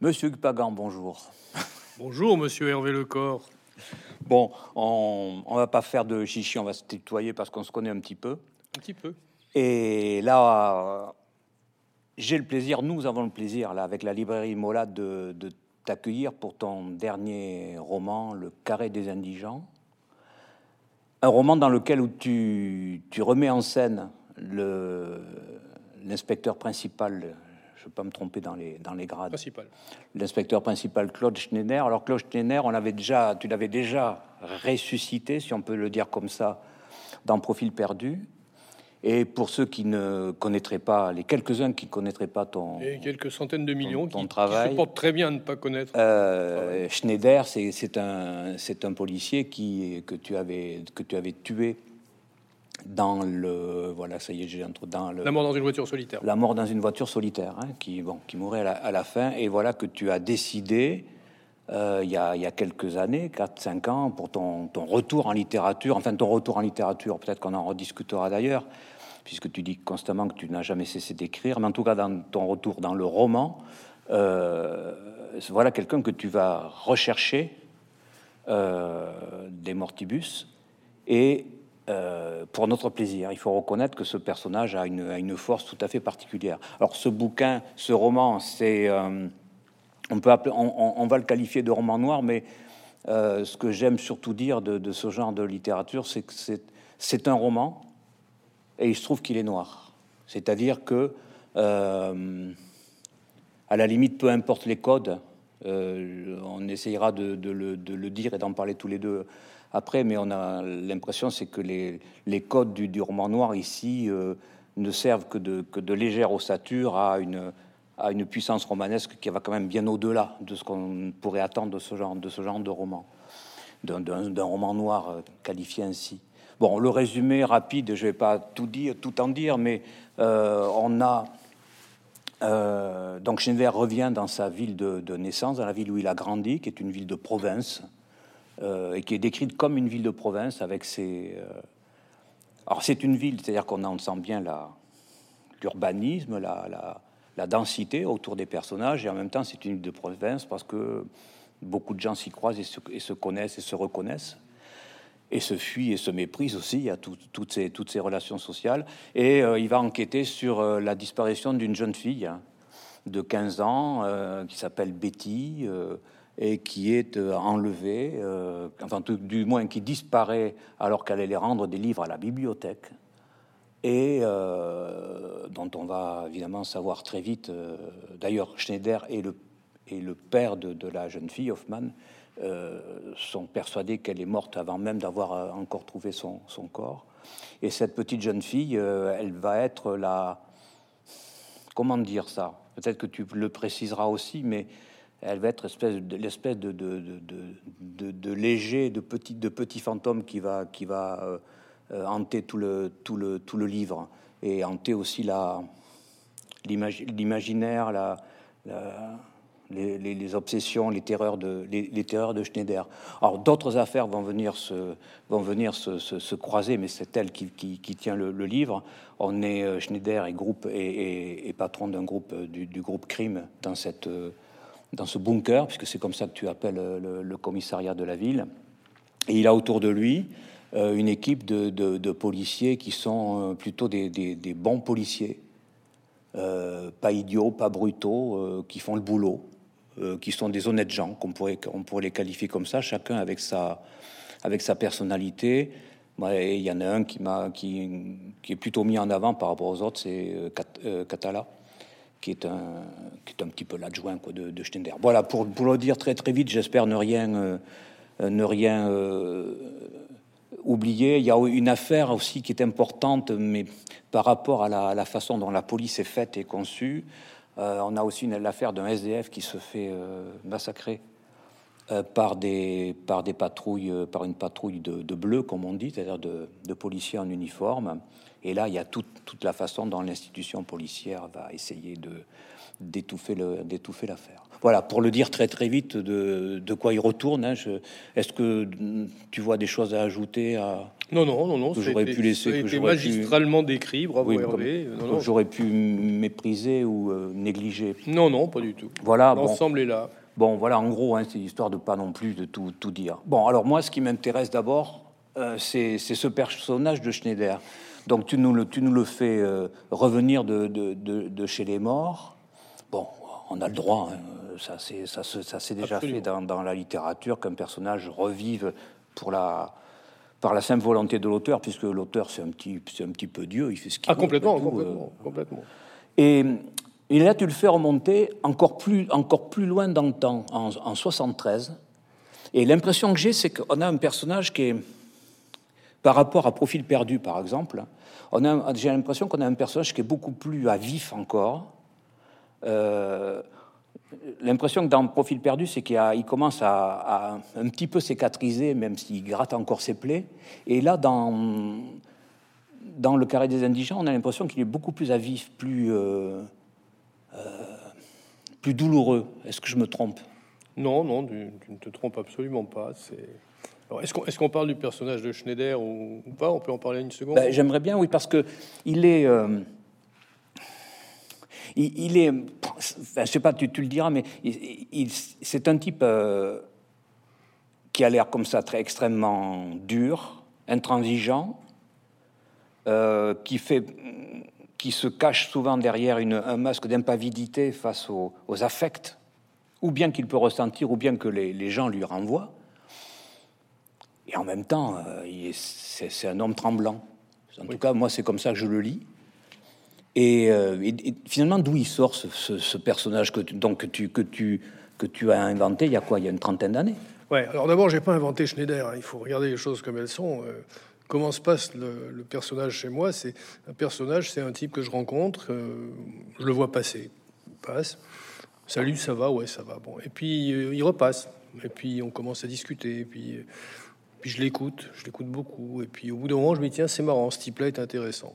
Monsieur Pagan, bonjour. Bonjour, monsieur Hervé Lecor. Bon, on, on va pas faire de chichi, on va se tutoyer parce qu'on se connaît un petit peu. Un petit peu. Et là, j'ai le plaisir, nous avons le plaisir, là, avec la librairie Mola, de, de t'accueillir pour ton dernier roman, Le Carré des Indigents. Un roman dans lequel où tu, tu remets en scène l'inspecteur principal, je ne vais pas me tromper dans les, dans les grades, Principal. l'inspecteur principal Claude Schneider. Alors Claude Schneider, on avait déjà, tu l'avais déjà ressuscité, si on peut le dire comme ça, dans Profil perdu. Et pour ceux qui ne connaîtraient pas, les quelques-uns qui ne connaîtraient pas ton, Et quelques centaines de millions ton qui, qui travail. se portent très bien à ne pas connaître. euh, Schneider, c'est un, un policier qui, que, tu avais, que tu avais tué dans le. Voilà, ça y est, j'ai un trou dans le. La mort dans une voiture solitaire. La mort dans une voiture solitaire, hein, qui, bon, qui mourait à la, à la fin. Et voilà que tu as décidé, euh, il, y a, y a quelques années, 4-5 ans, pour ton, ton retour en littérature, enfin ton retour en littérature, peut-être qu'on en rediscutera d'ailleurs, puisque tu dis constamment que tu n'as jamais cessé d'écrire, mais en tout cas dans ton retour dans le roman, euh, voilà quelqu'un que tu vas rechercher euh, des mortibus et euh, pour notre plaisir. Il faut reconnaître que ce personnage a une, force tout à fait particulière. Alors ce bouquin, ce roman, c'est euh, on peut appeler, on, va le qualifier de roman noir, mais euh, ce que j'aime surtout dire de, de ce genre de littérature, c'est que c'est un roman et il se trouve qu'il est noir. C'est-à-dire que à la limite, peu importe les codes, euh, on essayera de, le, dire et d'en parler tous les deux après, mais on a l'impression c'est que les, codes du, roman noir ici euh, ne servent que de, légère ossature à une, puissance romanesque qui va quand même bien au-delà de ce qu'on pourrait attendre de ce genre de, roman, d'un- roman noir euh, qualifié ainsi. Bon, le résumé rapide, je vais pas tout dire, tout en dire, mais on a euh, donc Schneider revient dans sa ville de, naissance, dans la ville où il a grandi, qui est une ville de province, euh, et qui est décrite comme une ville de province avec ses. euh, Alors c'est une ville, c'est-à-dire qu'on en sent bien l'urbanisme, la, densité autour des personnages, et en même temps c'est une ville de province parce que beaucoup de gens s'y croisent et se, et se connaissent et se reconnaissent et se fuit et se méprise aussi. Tout- toutes, ces, relations sociales. Et euh, il va enquêter sur euh, la disparition d'une jeune fille hein, de 15 ans euh, qui s'appelle Betty et qui est enlevée, enfin du moins qui disparaît alors qu'elle allait rendre des livres à la bibliothèque et dont on va évidemment savoir très vite. D'ailleurs, Schneider et le, père de la jeune fille, Hoffman, euh, sont persuadés qu'elle est morte avant même d'avoir euh, encore trouvé son, son corps. Et cette petite jeune fille, euh, elle va être la... Comment dire ça? Peut-être que tu le préciseras aussi, mais elle va être espèce de, l'espèce de, de, de, léger, de petit, de petit fantôme qui va, qui va hanter tout le, tout, le, tout le livre et hanter aussi l'imaginaire, la- les, obsessions, les terreurs de, les, de Schneider. Alors d'autres affaires vont venir se, vont venir se, se- se croiser, mais c'est elle qui, qui- tient le, livre. On est euh, Schneider et groupe et, patron d'un groupe euh, du, groupe crime dans cette euh, dans ce bunker, puisque c'est comme ça que tu appelles le, commissariat de la ville. Et il a autour de lui une équipe de, de- policiers qui sont plutôt des, des- bons policiers, pas idiots, pas brutaux, qui font le boulot, qui sont des honnêtes gens, qu'on pourrait, on pourrait les qualifier comme ça, chacun avec sa, avec sa personnalité. Et il y en a un qui, m'a, qui, qui est plutôt mis en avant par rapport aux autres, c'est euh, Cat- euh, Catala qui est un, qui est un petit peu l'adjoint quoi, de, de Schneider. Voilà, pour, pour le dire très très vite, j'espère ne rien, euh, euh, ne rien euh, oublier. Il y a une affaire aussi qui est importante, mais par rapport à la, à la façon dont la police est faite et conçue, euh, on a aussi l'affaire d'un SDF qui se fait euh, massacrer euh, par des par des patrouilles, euh, par une patrouille de, de bleus, comme on dit, c'est-à-dire de, policiers en uniforme. Et là, il y a toute, la façon dont l'institution policière va essayer d'étouffer l'affaire. Voilà, pour le dire très très vite, de, de quoi il retourne. hein, Est-ce que tu vois des choses à ajouter à, Non, non, non, non. J'aurais pu laisser, ça a que été j'aurais pu- magistralement décrit. Bravo Oui, Hervé. j'aurais pu mépriser ou euh, négliger. non, non, pas du tout. Voilà, bon. L'ensemble est là. Bon, voilà, en gros, hein, c'est histoire de pas non plus de tout, tout dire. Bon, alors moi, ce qui m'intéresse d'abord, euh, c'est ce personnage de Schneider. Donc tu nous le, tu nous le fais euh, revenir de, de, de- de chez les morts. Bon, on a le droit, hein, ça c'est ça, ça s'est déjà Absolument. fait dans, dans la littérature qu'un personnage revive pour la par la simple volonté de l'auteur, puisque l'auteur c'est un petit un petit peu Dieu, il fait ce qu'il Ah, veut, complètement, tout, euh. complètement, complètement. et, et là, tu le fais remonter encore plus, encore plus loin dans le temps, en, en 73. Et l'impression que j'ai, c'est qu'on a un personnage qui est, par rapport à Profil perdu, par exemple, j'ai l'impression qu'on a un personnage qui est beaucoup plus à vif encore. Euh, L'impression que dans Profil perdu, c'est qu'il commence à, à un petit peu cicatriser, même s'il gratte encore ses plaies. Et là, dans, dans le carré des indigents, on a l'impression qu'il est beaucoup plus à vif, plus, euh, euh, plus douloureux. Est-ce que je me trompe? Non, non, tu, tu ne te trompes absolument pas. C'est. Est-ce qu'on parle du personnage de Schneider ou, ou pas? On peut en parler une seconde? Ben, J'aimerais bien, oui, parce que il est. euh, il, il est. je sais pas, tu, tu le diras, mais il- il- c'est un type euh, qui a l'air comme ça, très extrêmement dur, intransigeant, euh, qui fait. qui se cache souvent derrière une- un masque d'impavidité face aux, aux affects, ou bien qu'il peut ressentir, ou bien que les, les gens lui renvoient. Et en même temps, euh, c'est un homme tremblant. En tout cas, moi, c'est comme ça que je le lis. Et, euh, et- finalement, d'où il sort ce, personnage que tu, as inventé il y a quoi? Il y a une trentaine d'années Ouais, alors d'abord, j'ai pas inventé Schneider. hein. Il faut regarder les choses comme elles sont. Euh, comment se passe le, personnage chez moi? C'est un personnage, c'est un type que je rencontre, euh, je le vois passer, il passe. Salut, ça va? Ouais, ça va. Bon, et puis il repasse. Et puis on commence à discuter. Et puis, puis je l'écoute, je l'écoute beaucoup. Et puis au bout d'un moment, je me dis tiens, c'est marrant, ce type-là est intéressant.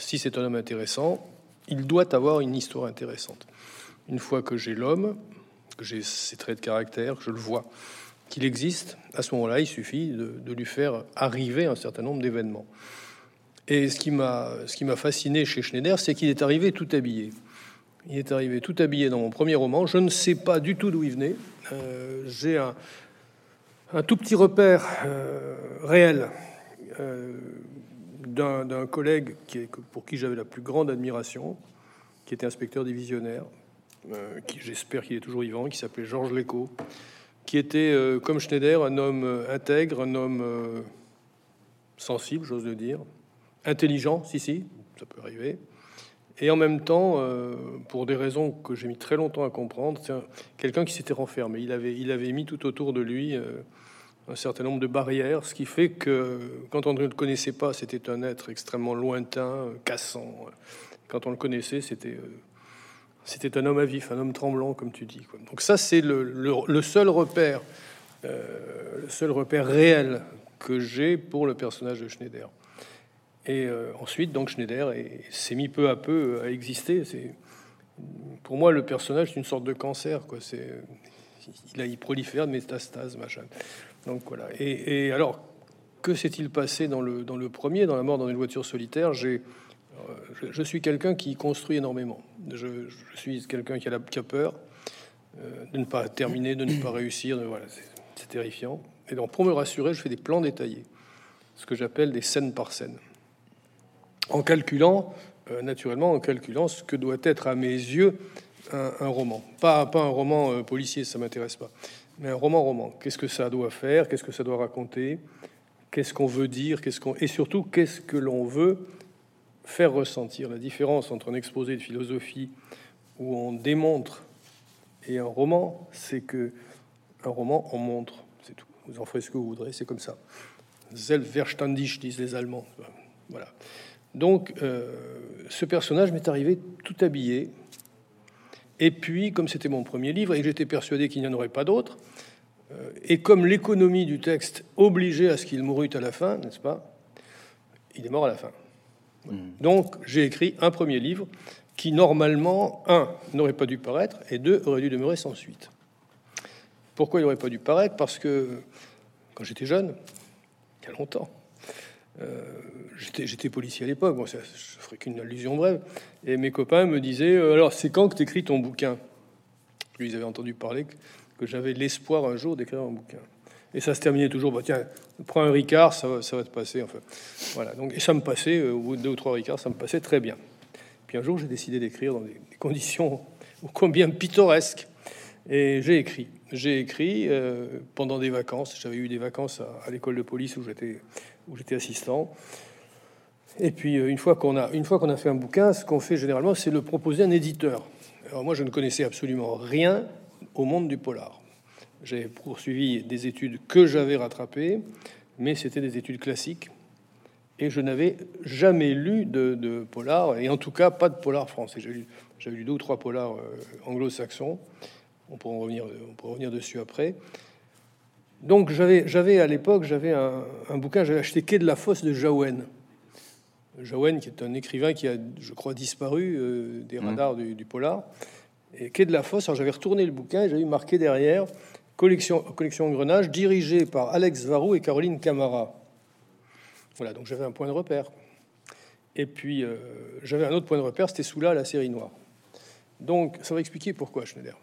Si c'est un homme intéressant, il doit avoir une histoire intéressante. Une fois que j'ai l'homme, que j'ai ses traits de caractère, que je le vois, qu'il existe, à ce moment-là, il suffit de, lui faire arriver un certain nombre d'événements. Et ce qui m'a ce qui m'a fasciné chez Schneider, c'est qu'il est arrivé tout habillé. Il est arrivé tout habillé dans mon premier roman. Je ne sais pas du tout d'où il venait. Euh, j'ai un, un tout petit repère euh, réel euh, d'un collègue pour qui j'avais la plus grande admiration, qui était inspecteur divisionnaire, euh, j'espère qu'il est toujours vivant, qui s'appelait Georges Lécault, qui était, euh, comme Schneider, un homme euh, intègre, un homme euh, sensible, j'ose le dire, intelligent, si, si, ça peut arriver, et en même temps, pour des raisons que j'ai mis très longtemps à comprendre, c'est un- quelqu'un qui s'était renfermé. Il avait, il avait mis tout autour de lui un certain nombre de barrières, ce qui fait que quand on ne le connaissait pas, c'était un être extrêmement lointain, euh, cassant. Quand on le connaissait, c'était euh, c'était un homme à vif, un homme tremblant, comme tu dis. Donc ça, c'est le, seul repère, euh, le seul repère réel que j'ai pour le personnage de Schneider. Et ensuite, donc Schneider est- s'est mis peu à peu à exister. Pour moi le personnage, c'est une sorte de cancer. Il a prolifère de métastases, machin. Donc voilà. Et, alors, que s'est-il passé dans le dans le premier, dans la mort dans une voiture solitaire? J'ai euh, je, suis quelqu'un qui construit énormément. Je, suis quelqu'un qui qui a peur euh, de ne pas terminer, de ne pas réussir. voilà, c'est terrifiant. Et donc, pour me rassurer, je fais des plans détaillés, ce que j'appelle des scènes par scène, en calculant, euh, naturellement, en calculant ce que doit être à mes yeux un, roman. Pas, pas un roman policier, ça m'intéresse pas, mais un roman-roman. Qu'est-ce que ça doit faire? Qu'est-ce que ça doit raconter? Qu'est-ce qu'on veut dire? Qu'est-ce qu'on et surtout qu'est-ce que l'on veut faire ressentir? La différence entre un exposé de philosophie où on démontre et un roman, c'est que un roman on montre, c'est tout. Vous en ferez ce que vous voudrez, c'est comme ça. Selbstverständlich disent les Allemands. Voilà. Donc, euh, ce personnage m'est arrivé tout habillé. Et puis, comme c'était mon premier livre et que j'étais persuadé qu'il n'y en aurait pas d'autres, euh, et comme l'économie du texte obligeait à ce qu'il mourût à la fin, n'est-ce pas Il est mort à la fin. Donc, j'ai écrit un premier livre qui, normalement, un, n'aurait pas dû paraître, et deux, aurait dû demeurer sans suite. Pourquoi il n'aurait pas dû paraître? Parce que quand j'étais jeune, il y a longtemps, j'étais policier à l'époque, bon, ça, je ferai qu'une allusion brève. Et mes copains me disaient Alors, c'est quand que tu écris ton bouquin? Lui, ils avaient entendu parler que, j'avais l'espoir un jour d'écrire un bouquin. Et ça se terminait toujours, bah, tiens, prends un Ricard, ça va, ça va te passer. Enfin, voilà. Donc, et ça me passait, euh, au bout de deux ou trois Ricards, ça me passait très bien. Puis un jour, j'ai décidé d'écrire dans des, conditions ô combien pittoresques. Et j'ai écrit. J'ai écrit euh, pendant des vacances. J'avais eu des vacances à, l'école de police où j'étais, où j'étais assistant. Et puis, euh, une fois qu'on a, une a fait un bouquin, ce qu'on fait généralement, c'est le proposer à un éditeur. Alors moi, je ne connaissais absolument rien au monde du polar. J'ai poursuivi des études que j'avais rattrapées, mais c'était des études classiques. Et je n'avais jamais lu de, polar, et en tout cas pas de polar français. J'ai lu, deux ou trois polars euh, anglo-saxons. On pourra revenir dessus après. Donc j'avais, à l'époque, j'avais un, bouquin, j'avais acheté Quai de la Fosse de Jaouen. Jaouen, qui est un écrivain qui a, je crois, disparu euh, des mmh. radars du, du, polar. Et Quai de la Fosse, alors j'avais retourné le bouquin et j'avais marqué derrière collection, collection Engrenage, dirigée par Alex Varou et Caroline Camara. Voilà, donc j'avais un point de repère. Et puis euh, j'avais un autre point de repère, c'était sous là la série noire. Donc ça va expliquer pourquoi Schneider.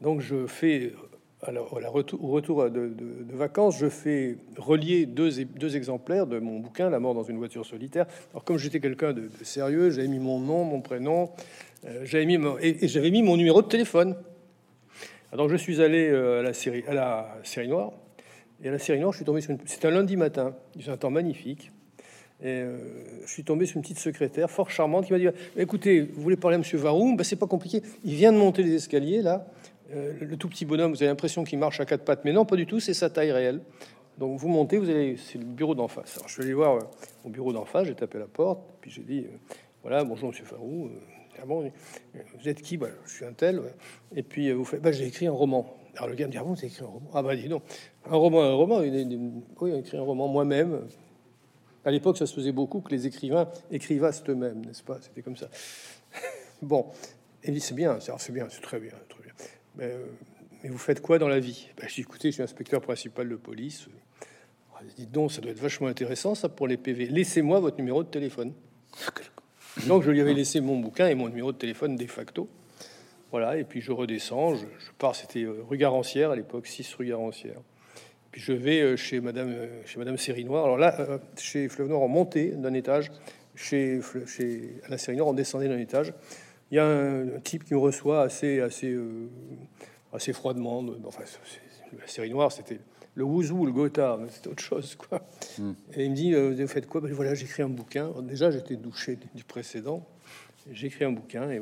Donc je fais, alors, au retour de, vacances, je fais relier deux, deux, exemplaires de mon bouquin, La mort dans une voiture solitaire. Alors comme j'étais quelqu'un de, sérieux, j'avais mis mon nom, mon prénom, euh, j'avais mis et j'avais mis mon numéro de téléphone. Donc je suis allé euh, à la série, à la série noire. Et à la série noire, je suis tombé sur une. C'est un lundi matin. Il un temps magnifique. Et euh, je suis tombé sur une petite secrétaire fort charmante qui m'a dit "Écoutez, vous voulez parler à Monsieur Varou Ben c'est pas compliqué. Il vient de monter les escaliers là. Euh, le tout petit bonhomme, vous avez l'impression qu'il marche à quatre pattes, mais non, pas du tout. C'est sa taille réelle. Donc vous montez, vous allez, c'est le bureau d'en face. Alors je suis allé voir au bureau d'en face. J'ai tapé la porte, puis j'ai dit "Voilà, bonjour Monsieur Varou." Ah bon, vous êtes qui? Bah, Je suis un tel. Et puis euh, vous faites, bah, j'ai écrit un roman. Alors le gars me dit, ah bon, écrit un roman? Ah bah dis donc, un roman, un roman. Oui, écrit un roman moi-même. À l'époque, ça se faisait beaucoup que les écrivains écrivassent eux-mêmes, n'est-ce pas? C'était comme ça. bon, il dit, c'est bien, c'est bien, c'est très bien. Mais, euh, mais, vous faites quoi dans la vie? Ben, Je écoutez, je suis inspecteur principal de police. Ah, dites donc, ça doit être vachement intéressant, ça, pour les PV. Laissez-moi votre numéro de téléphone. Donc je lui avais laissé mon bouquin et mon numéro de téléphone de facto. Voilà, et puis je redescends, je, pars, c'était euh, rue Garancière à l'époque, 6 rue Garancière. Puis je vais euh, chez Madame, euh, chez Madame Sérinois. Alors là, chez Fleuve Noir, on montait d'un étage. Chez, chez la Sérinois, on descendait d'un étage. Il y a un, type qui me reçoit assez, assez, assez froidement. Enfin, la série noire, c'était le Wouzou, le Gotha, c'est autre chose, quoi. Hmm. Et il me dit, euh, vous faites quoi? Ben, Voilà, j'écris un bouquin. déjà, j'étais douché du précédent. J'écris un bouquin. Et...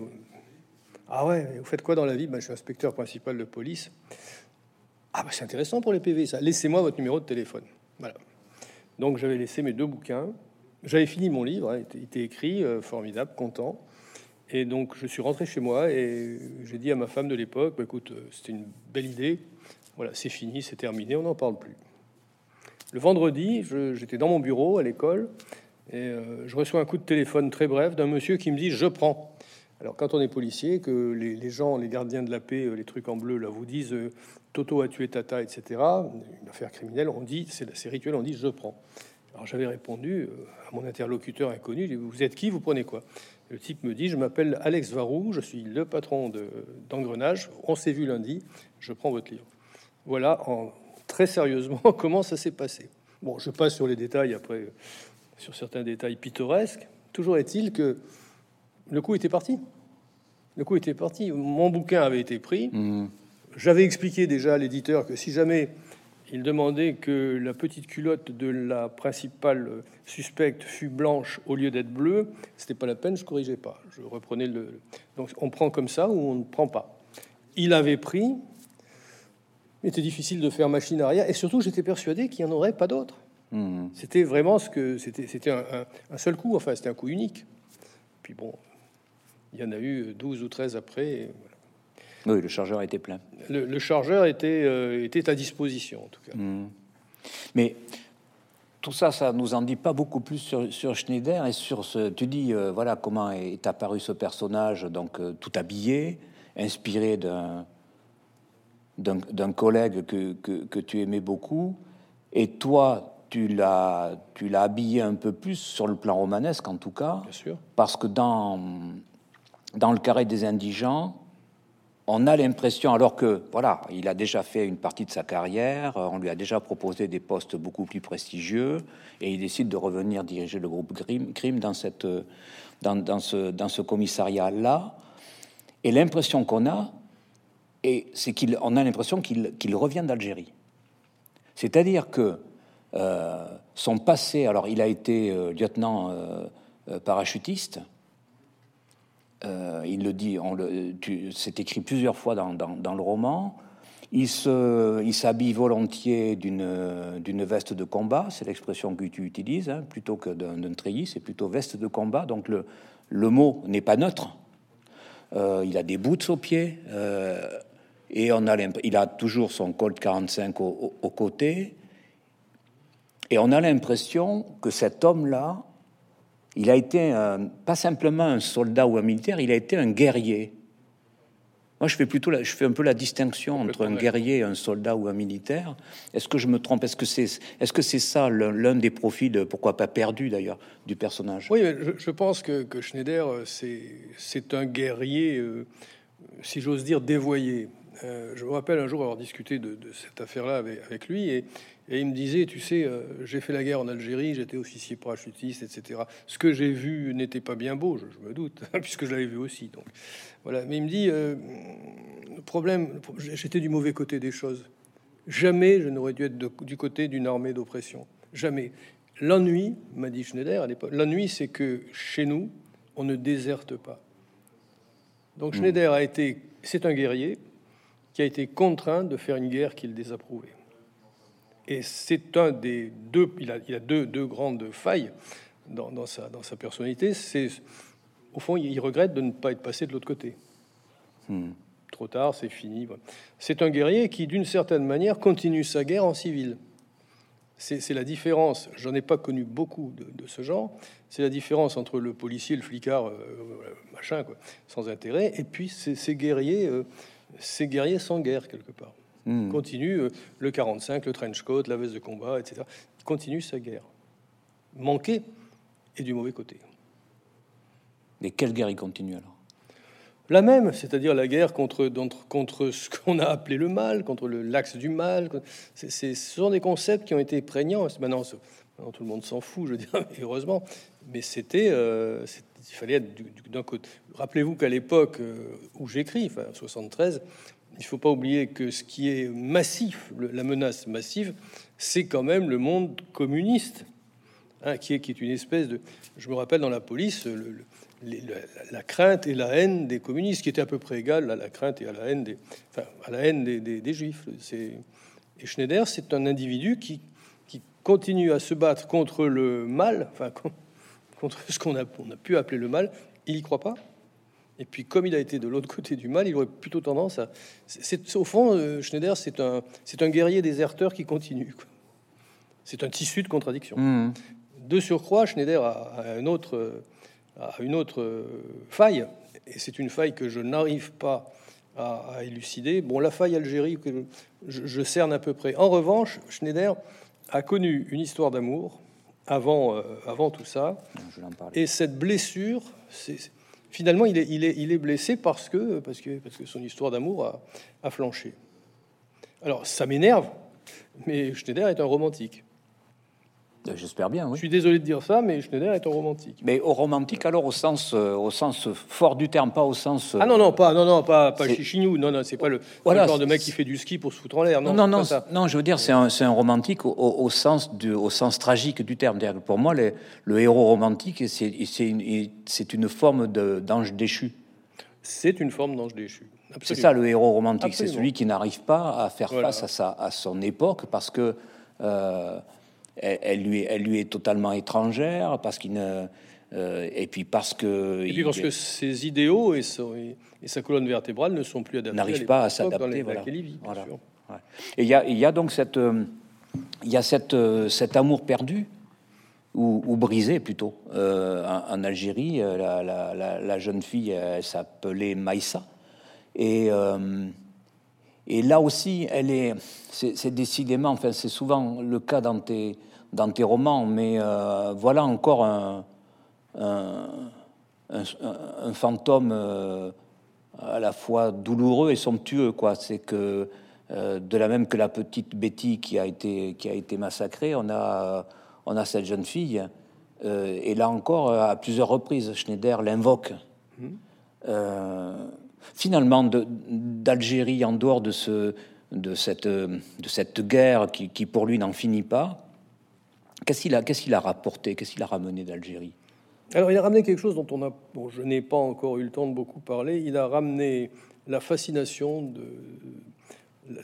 Ah ouais, vous faites quoi dans la vie? Ben, Je suis inspecteur principal de police. Ah bah c'est intéressant pour les PV, ça. Laissez-moi votre numéro de téléphone. Voilà. Donc j'avais laissé mes deux bouquins. J'avais fini mon livre, hein, il était écrit, euh, formidable, content. Et donc je suis rentré chez moi et j'ai dit à ma femme de l'époque, bah, écoute, euh, c'était une belle idée, voilà, c'est fini, c'est terminé, on n'en parle plus. Le vendredi, j'étais dans mon bureau à l'école et euh, je reçois un coup de téléphone très bref d'un monsieur qui me dit Je prends. Alors, quand on est policier, que les, gens, les gardiens de la paix, euh, les trucs en bleu, là, vous disent Toto a tué Tata, etc., une affaire criminelle, on dit, c'est rituel, on dit Je prends. Alors, j'avais répondu à mon interlocuteur inconnu Vous êtes qui Vous prenez quoi? Le type me dit Je m'appelle Alex Varou, je suis le patron d'engrenage, on s'est vu lundi, je prends votre livre. Voilà, en, très sérieusement, comment ça s'est passé. Bon, je passe sur les détails après, sur certains détails pittoresques. Toujours est-il que le coup était parti. Le coup était parti. Mon bouquin avait été pris. Mmh. J'avais expliqué déjà à l'éditeur que si jamais il demandait que la petite culotte de la principale suspecte fût blanche au lieu d'être bleue, c'était pas la peine, je corrigeais pas. Je reprenais le. Donc on prend comme ça ou on ne prend pas. Il avait pris, il était difficile de faire machine arrière, et surtout j'étais persuadé qu'il n'y en aurait pas d'autres. Hmm. C'était vraiment ce que c'était, c'était un, seul coup, enfin c'était un coup unique. Puis bon, il y en a eu 12 ou 13 après. Oui, le chargeur était plein. Le, chargeur était, euh, était à disposition en tout cas. Hmm. Mais tout ça, ça nous en dit pas beaucoup plus sur, Schneider et sur ce. Tu dis, euh, voilà, comment est apparu ce personnage, donc euh, tout habillé, inspiré d'un d'un collègue que, que, tu aimais beaucoup, et toi, tu l'as, tu l'as habillé un peu plus sur le plan romanesque, en tout cas. Bien sûr. Parce que dans, dans le carré des indigents, on a l'impression, alors que voilà, il a déjà fait une partie de sa carrière, on lui a déjà proposé des postes beaucoup plus prestigieux, et il décide de revenir diriger le groupe crime dans, cette, dans, dans ce, dans ce commissariat-là. Et l'impression qu'on a, c'est qu'on a l'impression qu'il revient d'Algérie. C'est-à-dire que euh, son passé, alors il a été euh, lieutenant euh, parachutiste, il le dit, c'est écrit plusieurs fois dans, le roman. Il s'habille volontiers d'une veste de combat, c'est l'expression que tu utilises, hein, plutôt que d'un treillis, c'est plutôt veste de combat. Donc le, le mot n'est pas neutre. il a des boots aux pieds, et on a il a toujours son Colt 45 au, au côté. Et on a l'impression que cet homme-là, il a été pas simplement un soldat ou un militaire, il a été un guerrier. Moi, je fais plutôt, je fais un peu la distinction entre un guerrier, un soldat ou un militaire. Est-ce que je me trompe? Est-ce que c'est, est-ce que c'est ça l'un des profils, pourquoi pas perdu d'ailleurs, du personnage? Oui, je, pense que, Schneider, c'est, c'est un guerrier, euh, si j'ose dire, dévoyé. Euh, je me rappelle un jour avoir discuté de, cette affaire-là avec, lui, et, il me disait, tu sais, euh, j'ai fait la guerre en Algérie, j'étais officier parachutiste, etc. Ce que j'ai vu n'était pas bien beau, je, me doute, puisque je l'avais vu aussi. Donc voilà. Mais il me dit, euh, le problème, j'étais du mauvais côté des choses. Jamais je n'aurais dû être du côté d'une armée d'oppression. Jamais. L'ennui, m'a dit Schneider à l'époque, l'ennui, c'est que chez nous, on ne déserte pas. Donc hmm. Schneider a été, c'est un guerrier, qui a été contraint de faire une guerre qu'il désapprouvait. Et c'est un des deux, il a, il a deux, deux, grandes failles dans, dans, sa, dans sa personnalité. C'est, au fond, il regrette de ne pas être passé de l'autre côté. Hmm. Trop tard, c'est fini. C'est un guerrier qui, d'une certaine manière, continue sa guerre en civil. C'est la différence. J'en ai pas connu beaucoup de, ce genre. C'est la différence entre le policier, le flicard, euh, machin, quoi, sans intérêt, et puis ces, guerriers. Euh, ces guerriers sans guerre quelque part. Hmm. Continue euh, le 45, le trench coat, la veste de combat, etc. Il continue sa guerre. Manqué et du mauvais côté. Mais quelle guerre il continue alors? La même, c'est-à-dire la guerre contre, contre ce qu'on a appelé le mal, contre l'axe du mal. ce sont des concepts qui ont été prégnants. Maintenant, tout le monde s'en fout, je veux dire, heureusement. Mais c'était, euh, il fallait être d'un côté. Rappelez-vous qu'à l'époque euh, où j'écris, enfin 73, il ne faut pas oublier que ce qui est massif, la menace massive, c'est quand même le monde communiste, hein, qui, est, une espèce de. Je me rappelle dans la police, la, crainte et la haine des communistes, qui était à peu près égale à la crainte et à la haine des, juifs. Et Schneider, c'est un individu qui, continue à se battre contre le mal, enfin contre ce qu'on a, a pu appeler le mal, il y croit pas? Et puis, comme il a été de l'autre côté du mal, il aurait plutôt tendance à. C'est, au fond, euh, Schneider, c'est un, c'est un guerrier déserteur qui continue. C'est un tissu de contradiction. Mmh. De surcroît, Schneider a, une autre, a une autre euh, faille, et c'est une faille que je n'arrive pas à, élucider. Bon, la faille Algérie, que je, je, cerne à peu près. En revanche, Schneider a connu une histoire d'amour avant, euh, avant tout ça. Et cette blessure, c'est, finalement, il est, blessé parce que, parce que, parce que son histoire d'amour a, a flanché. Alors, ça m'énerve, mais Schneider est un romantique. Euh, j'espère bien, oui. Je suis désolé de dire ça, mais Schneider est un romantique. Mais au romantique, alors au sens, euh, au sens fort du terme, pas au sens. Ah non, non, pas, non, non, pas, pas chichinou. Non, non, c'est pas le, voilà, genre de mec qui fait du ski pour se foutre en l'air. Non, non, non, non, je veux dire, c'est un, un, romantique au, au, sens du, au sens tragique du terme. Pour moi, les, le héros romantique, c'est une, forme d'ange déchu. C'est une forme d'ange déchu. C'est ça le héros romantique, c'est celui qui n'arrive pas à faire face à, sa, à son époque parce que. Euh, elle, lui, elle lui est totalement étrangère parce qu'il ne euh, et puis parce que et puis parce que ses idéaux et, et, sa colonne vertébrale ne sont plus adaptés n'arrive pas à s'adapter voilà. et il y a, il y a donc cette euh, il y a cette, euh, cet amour perdu ou, brisé plutôt en, Algérie. La, la, la, jeune fille s'appelait Maïssa. Et et là aussi, elle est, c'est décidément, enfin, c'est souvent le cas dans tes, dans tes romans, mais voilà encore un, un, fantôme à la fois douloureux et somptueux. Quoi. C'est que de la même que la petite Betty qui a été, qui a été massacrée, on a, on a cette jeune fille. et là encore, à plusieurs reprises, Schneider l'invoque. Mmh. Finalement, d'Algérie, en dehors de, ce, de, cette, de cette guerre qui, pour lui n'en finit pas, qu'est-ce qu'il a, qu'est-ce a rapporté, qu'est-ce qu'il a ramené d'Algérie? Alors, il a ramené quelque chose dont on a, bon, je n'ai pas encore eu le temps de beaucoup parler. Il a ramené la fascination de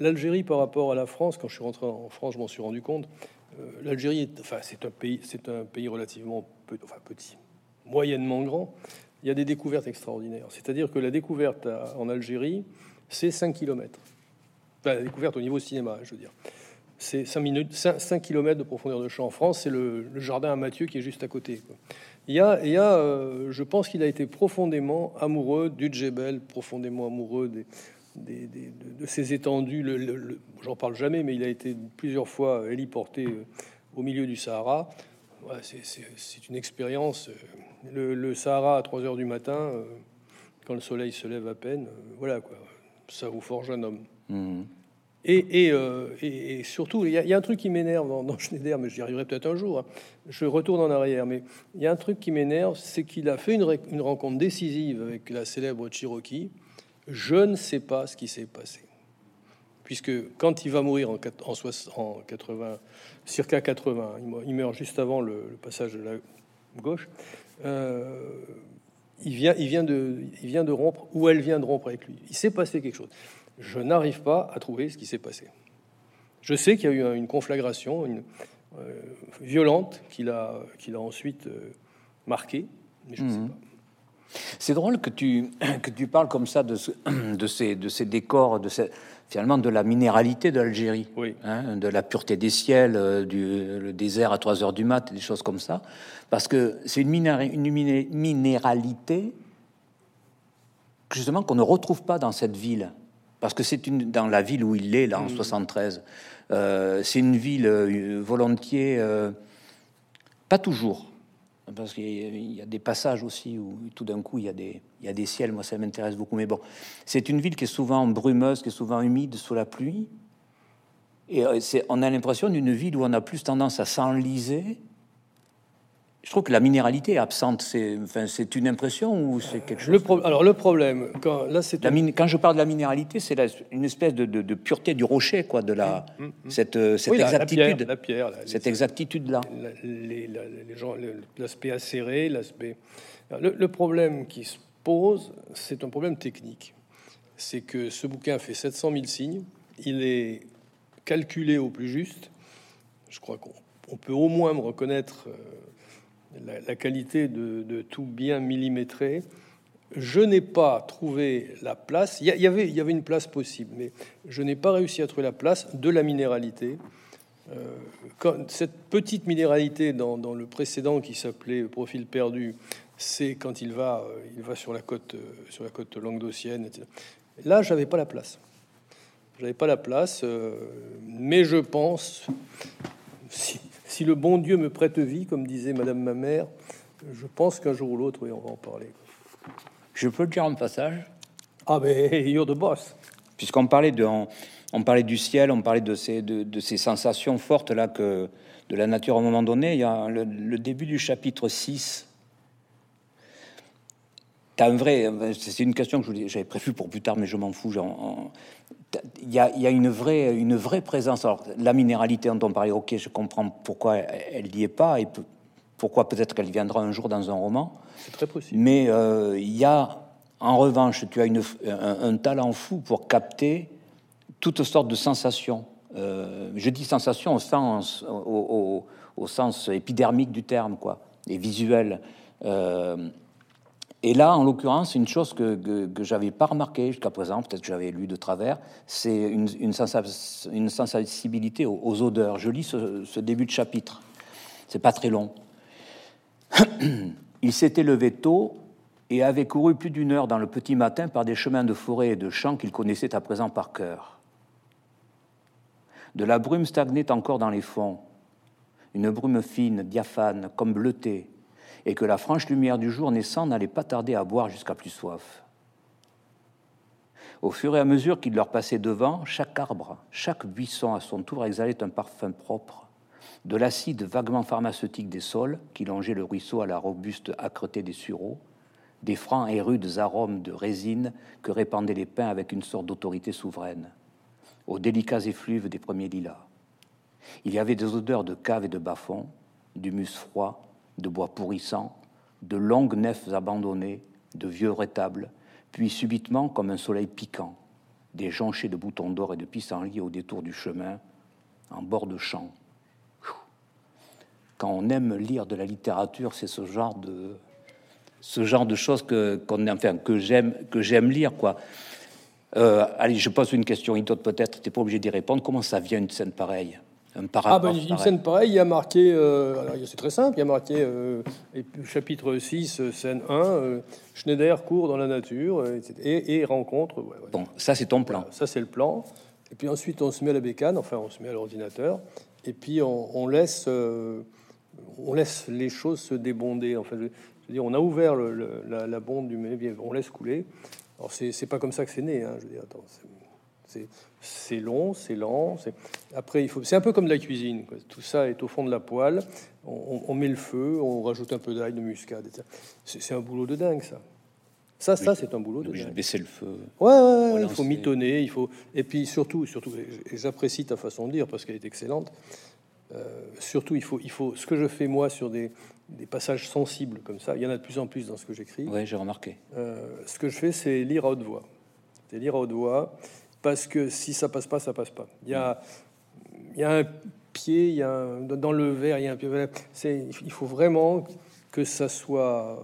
l'Algérie par rapport à la France. Quand je suis rentré en France, je m'en suis rendu compte. Euh, L'Algérie, enfin, un pays, un pays relativement enfin, petit, moyennement grand. Il y a des découvertes extraordinaires. C'est-à-dire que la découverte en Algérie, c'est 5 km. La découverte au niveau cinéma, je veux dire. C'est 5, minutes, 5, km de profondeur de champ. En France, c'est le, jardin à Mathieu qui est juste à côté. Il y a, il y a euh, je pense qu'il a été profondément amoureux du Djebel, profondément amoureux des, des, de, ces étendues. Le, J'en parle jamais, mais il a été plusieurs fois héliporté euh, au milieu du Sahara. C'est une expérience. Euh, le, Sahara à 3 heures du matin, quand le soleil se lève à peine, voilà quoi, ça vous forge un homme. Mmh. Euh, et, et, surtout, il y, a un truc qui m'énerve dans, Schneider, mais j'y arriverai peut-être un jour. Hein. Je retourne en arrière, mais il y a un truc qui m'énerve, c'est qu'il a fait une, une, rencontre décisive avec la célèbre Cherokee. Je ne sais pas ce qui s'est passé. Puisque quand il va mourir en, en, 80, circa 80, il meurt juste avant le, passage de la gauche, euh, il, vient, il, vient de, il vient de rompre, ou elle vient de rompre avec lui. Il s'est passé quelque chose je n'arrive pas à trouver ce qui s'est passé. Je sais qu'il y a eu une conflagration une, euh, violente qu'il a, qu'il a ensuite euh, marquée, mais je ne sais mhm. pas. C'est drôle que tu, que tu parles comme ça de, de, ces, de ces décors, de finalement de la minéralité de l'Algérie, oui. hein, de la pureté des ciels, euh, du le désert à 3 heures du mat, des choses comme ça. Parce que c'est une, une minéralité justement qu'on ne retrouve pas dans cette ville parce que c'est une dans la ville où il est là en 73. Mm. Euh, c'est une ville euh, volontiers, euh, pas toujours, parce qu'il y a des passages aussi où tout d'un coup il y a des il y a des ciels. Moi, ça m'intéresse beaucoup. Mais bon, c'est une ville qui est souvent brumeuse, qui est souvent humide sous la pluie. Et c'est, on a l'impression d'une ville où on a plus tendance à s'enliser je trouve que la minéralité est absente. C'est enfin, une impression ou c'est quelque chose le Alors le problème, quand, là, c'est quand je parle de la minéralité, c'est une espèce de, de, pureté du rocher, quoi, de la mmh, mmh, mmh. cette, cette exactitude, la pierre, cette exactitude là. Les, gens, l'aspect acéré, l'aspect. Le, le, problème qui se pose, c'est un problème technique. C'est que ce bouquin fait 700 000 signes. Il est calculé au plus juste. Je crois qu'on peut au moins me reconnaître. La, qualité de, tout bien millimétré. Je n'ai pas trouvé la place. Il y, avait, une place possible, mais je n'ai pas réussi à trouver la place de la minéralité. Euh, cette petite minéralité dans, le précédent qui s'appelait Profil perdu, c'est quand il va, il va sur la côte, sur la côte languedocienne. Etc. Là, j'avais pas la place. J'avais pas la place, euh, mais je pense, si, si le bon Dieu me prête vie, comme disait Madame ma mère, je pense qu'un jour ou l'autre, oui, on va en parler. Je peux le dire en passage Ah, mais you're the boss. Puisqu'on parlait, de, on, parlait du ciel, on parlait de ces, de, ces sensations fortes là que de la nature à un moment donné. Il y a le, début du chapitre 6. As un vrai, c'est une question que j'avais prévue pour plus tard, mais je m'en fous. Il y, a, une vraie, une vraie présence. Alors, la minéralité dont on parlait, ok, je comprends pourquoi elle n'y est pas et pourquoi peut-être qu'elle viendra un jour dans un roman. C'est très possible. Mais euh, il y a, en revanche, tu as une, un, talent fou pour capter toutes sortes de sensations. Euh, je dis sensations au sens, au, sens épidermique du terme, quoi, et visuel. Euh, et là, en l'occurrence, une chose que, que, j'avais pas remarqué jusqu'à présent, peut-être que j'avais lu de travers, c'est une, une, sensibilité aux, odeurs. Je lis ce, début de chapitre. C'est pas très long. Il s'était levé tôt et avait couru plus d'une heure dans le petit matin par des chemins de forêt et de champs qu'il connaissait à présent par cœur. De la brume stagnait encore dans les fonds. une brume fine, diaphane, comme bleutée, et que la franche lumière du jour naissant n'allait pas tarder à boire jusqu'à plus soif. Au fur et à mesure qu'il leur passait devant, chaque arbre, chaque buisson à son tour exhalait un parfum propre, de l'acide vaguement pharmaceutique des sols qui longeait le ruisseau à la robuste âcreté des sureaux, des francs et rudes arômes de résine que répandaient les pins avec une sorte d'autorité souveraine, aux délicats effluves des premiers lilas. Il y avait des odeurs de cave et de bas-fond, d'humus froid, de bois pourrissant, de longues nefs abandonnées, de vieux rétables, puis subitement, comme un soleil piquant, des jonchés de boutons d'or et de pissenlits au détour du chemin, en bord de champ. Quand on aime lire de la littérature, c'est ce genre de ce genre de choses que qu'on enfin que j'aime que j'aime lire quoi. Euh, allez, je pose une question, Itot peut-être, t'es pas obligé d'y répondre. Comment ça vient une scène pareille? Ah ben, une scène pareille, il y a marqué, euh, c'est très simple, il y a marqué euh, chapitre 6, euh, scène 1, Schneider court dans la nature et, rencontre. Bon, ça c'est ton plan. ça c'est le plan. Et puis ensuite on se met à la bécane, enfin on se met à l'ordinateur, et puis on, laisse, on laisse les choses se débonder. Enfin, je, veux dire, on a ouvert la, la, bombe du on laisse couler. Alors c'est pas comme ça que c'est né. Hein, je veux dire, attends, c'est long, c'est lent. Après, il faut. C'est un peu comme de la cuisine. Tout ça est au fond de la poêle. On, met le feu, on rajoute un peu d'ail, de muscade. C'est un boulot de dingue, ça. Ça, ça, c'est un boulot de dingue. baisser le feu. Ouais, ouais, il faut mitonner, il faut. Et puis surtout, surtout, j'apprécie ta façon de dire parce qu'elle est excellente. Euh, surtout, il faut, il faut. Ce que je fais moi sur des, des passages sensibles comme ça, il y en a de plus en plus dans ce que j'écris. Oui, j'ai remarqué. Euh, ce que je fais, c'est lire à haute voix. C'est lire à haute voix parce que si ça passe pas, ça passe pas. Il y a, il y a un pied, il y a dans le verre, il y a un pied. C'est, il faut vraiment que ça soit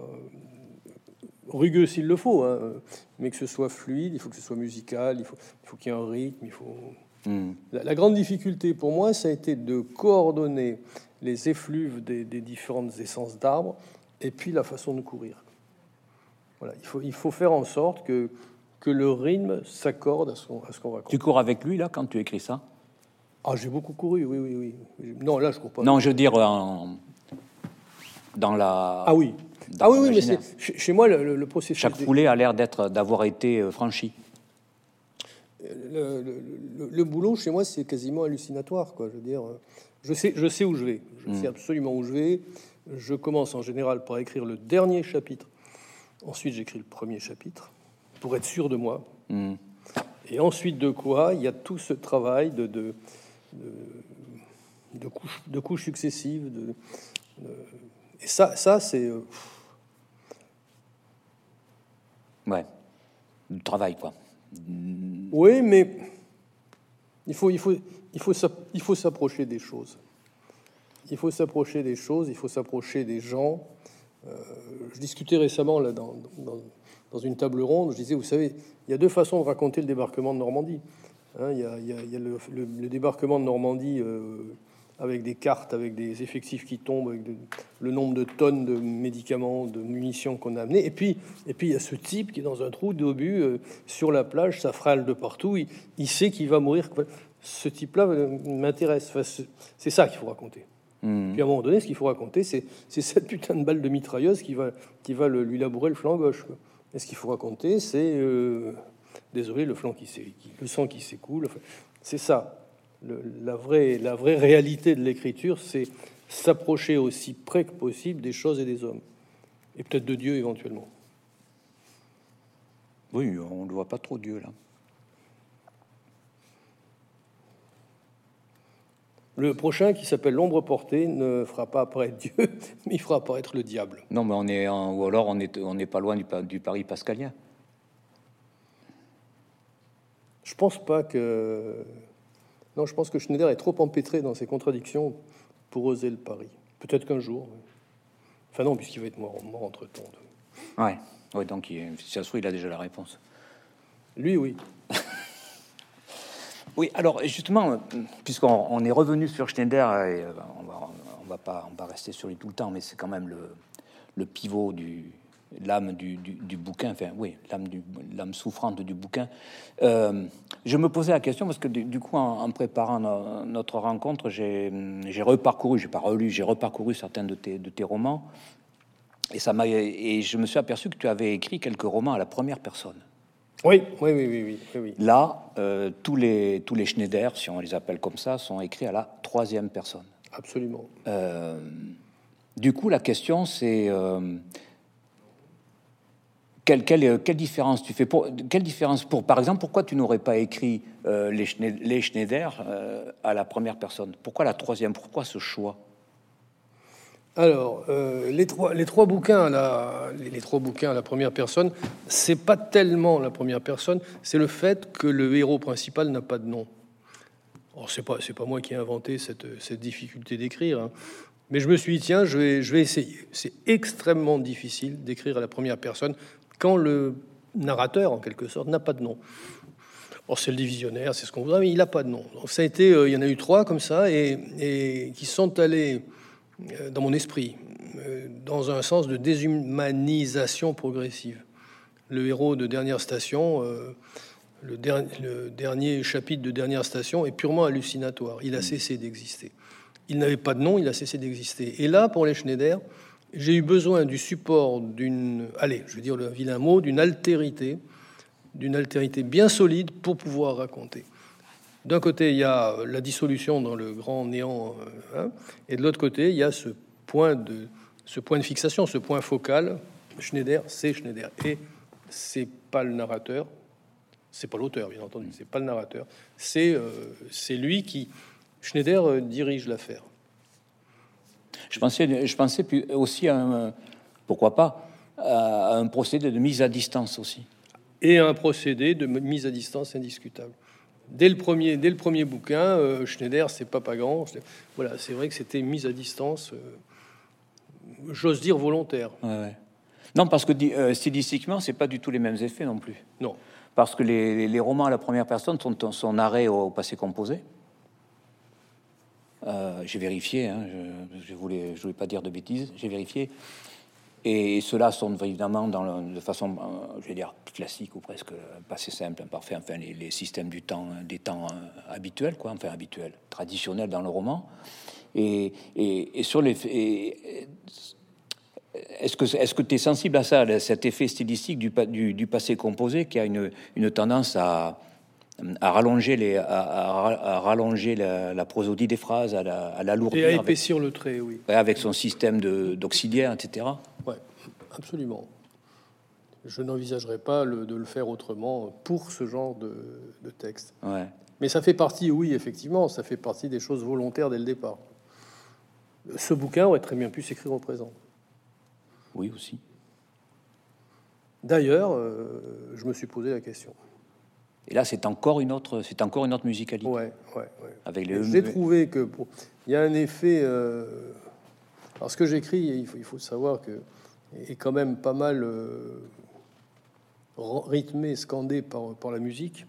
rugueux s'il le faut, hein, mais que ce soit fluide, il faut que ce soit musical, il faut, il faut qu'il y ait un rythme, il faut. Hmm. La, grande difficulté pour moi, ça a été de coordonner les effluves des, des différentes essences d'arbres et puis la façon de courir. Voilà, il faut, il faut faire en sorte que que le rythme s'accorde à ce qu'on qu raconte. Tu cours avec lui, là, quand tu écris ça? Ah, j'ai beaucoup couru, oui, oui, oui. Non, là, je cours pas. Non, je veux dire, dans la... Ah oui, ah oui, oui, mais c'est, chez moi, le, processus... Chaque foulée a l'air d'être, d'avoir été euh, franchi. Le, boulot, chez moi, c'est quasiment hallucinatoire, quoi. Je veux dire, je sais, je sais où je vais. Je sais hmm. absolument où je vais. Je commence en général par écrire le dernier chapitre. Ensuite, j'écris le premier chapitre pour être sûr de moi. Hmm. Et ensuite de quoi, il y a tout ce travail de, de, de, couches, de couches successives. De, et ça, ça c'est... Euh, ouais, du travail, quoi. Oui, mais il faut, il faut, il faut, il faut s'approcher des choses. Il faut s'approcher des choses, il faut s'approcher des gens. Euh, je discutais récemment là, dans, dans dans une table ronde, je disais, vous savez, il y a deux façons de raconter le débarquement de Normandie. Hein, il, y a, le, débarquement de Normandie euh, avec des cartes, avec des effectifs qui tombent, avec le nombre de tonnes de médicaments, de munitions qu'on a amené. Et puis, et puis il y a ce type qui est dans un trou d'obus euh, sur la plage, ça frâle de partout. Il, sait qu'il va mourir. Ce type-là euh, m'intéresse. c'est ça qu'il faut raconter. Mmh. Puis à un moment donné, ce qu'il faut raconter, c'est cette putain de balle de mitrailleuse qui va, qui va lui labourer le flanc gauche. Et ce qu'il faut raconter, c'est euh, désolé, le flanc qui, le sang qui s'écoule. c'est ça. la, vraie, la vraie réalité de l'écriture, c'est s'approcher aussi près que possible des choses et des hommes. Et peut-être de Dieu éventuellement. Oui, on ne voit pas trop Dieu là. Le prochain, qui s'appelle L'ombre portée, ne fera pas apparaître Dieu, mais il fera apparaître le diable. Non, mais on est ou alors on est on n'est pas loin du, du Paris pascalien. Je pense pas que non, je pense que Schneider est trop empêtré dans ses contradictions pour oser le pari. Peut-être qu'un jour. Enfin non, puisqu'il va être mort, mort entre temps. Ouais, ouais, donc il, si ça se trouve, il a déjà la réponse. Lui, oui. Oui, alors justement, puisqu'on est revenu sur Schneider, et euh, on va, va pas, rester sur lui tout le temps, mais c'est quand même le, pivot du, l'âme du, bouquin, enfin oui, l'âme souffrante du bouquin. Euh, je me posais la question parce que du, coup, en, préparant notre rencontre, j'ai reparcouru, j'ai pas relu, j'ai reparcouru certains de tes, de tes romans, et ça et je me suis aperçu que tu avais écrit quelques romans à la première personne. Oui, oui, oui, oui, oui. Là, euh, tous les tous les Schneider, si on les appelle comme ça, sont écrits à la troisième personne. Absolument. Euh, du coup, la question, c'est quelle, quelle, quelle, différence tu fais pour quelle différence pour par exemple pourquoi tu n'aurais pas écrit euh, les, Schneider, les Schneider euh, à la première personne? Pourquoi la troisième? Pourquoi ce choix? Alors euh, les trois bouquins les, trois bouquins à la première personne, c'est pas tellement la première personne, c'est le fait que le héros principal n'a pas de nom. Alors c'est pas pas moi qui ai inventé cette, cette difficulté d'écrire. Hein. Mais je me suis dit, tiens, je vais, je vais essayer. C'est extrêmement difficile d'écrire à la première personne quand le narrateur, en quelque sorte, n'a pas de nom. Or, c'est le divisionnaire, c'est ce qu'on voudrait, mais il n'a pas de nom. Ça a été, euh, il y en a eu trois comme ça, et, qui sont allés dans mon esprit, euh, dans un sens de déshumanisation progressive. Le héros de Dernière Station, le, le, dernier chapitre de Dernière Station, est purement hallucinatoire. Il a mm. cessé d'exister. Il n'avait pas de nom, il a cessé d'exister. Et là, pour les Schneider, j'ai eu besoin du support d'une, allez, je veux dire le vilain mot, d'une altérité, d'une altérité bien solide pour pouvoir raconter. D'un côté, il y a la dissolution dans le grand néant, euh, hein, et de l'autre côté, il y a ce point de, ce point de fixation, ce point focal. Schneider, c'est Schneider, et c'est pas le narrateur, c'est pas l'auteur, bien entendu, c'est pas le narrateur, c'est euh, c'est lui qui Schneider euh, dirige l'affaire. Je pensais, je pensais aussi à un, pourquoi pas, à un procédé de mise à distance aussi. Et un procédé de mise à distance indiscutable. Dès le premier, dès le premier bouquin, euh, Schneider, c'est pas pas grand. Voilà, c'est vrai que c'était mise à distance, euh, j'ose dire volontaire. Non, parce que euh, stylistiquement, c'est pas du tout les mêmes effets non plus. Non. Parce que les, les romans à la première personne sont, son arrêt au passé composé. Euh, j'ai vérifié, hein, je, ne voulais, je voulais pas dire de bêtises, j'ai vérifié. Et ceux-là sont évidemment de façon, euh, je vais dire, classique ou presque passé simple, imparfait, enfin les, systèmes du temps, des temps euh, habituels, quoi, enfin habituels, traditionnels dans le roman. Et, sur les. Est-ce que est-ce que tu es sensible à ça, à cet effet stylistique du, du, du passé composé qui a une, une tendance à, à rallonger, les, à, rallonger la, prosodie des phrases, à, la, à l'alourdir. Et à épaissir le trait, oui. Avec son système d'auxiliaire, etc. Oui, absolument. Je n'envisagerais pas de le faire autrement pour ce genre de, texte. Ouais. Mais ça fait partie, oui, effectivement, ça fait partie des choses volontaires dès le départ. Ce bouquin aurait très bien pu s'écrire au présent. Oui, aussi. D'ailleurs, euh, je me suis posé la question. Et là, c'est encore une autre, c'est encore une autre musicalité. Ouais, ouais, ouais. Avec les. J'ai trouvé que il y a un effet. Euh... Alors, ce que j'écris, il faut, il faut savoir que est quand même pas mal euh, rythmé, scandé par, par la musique.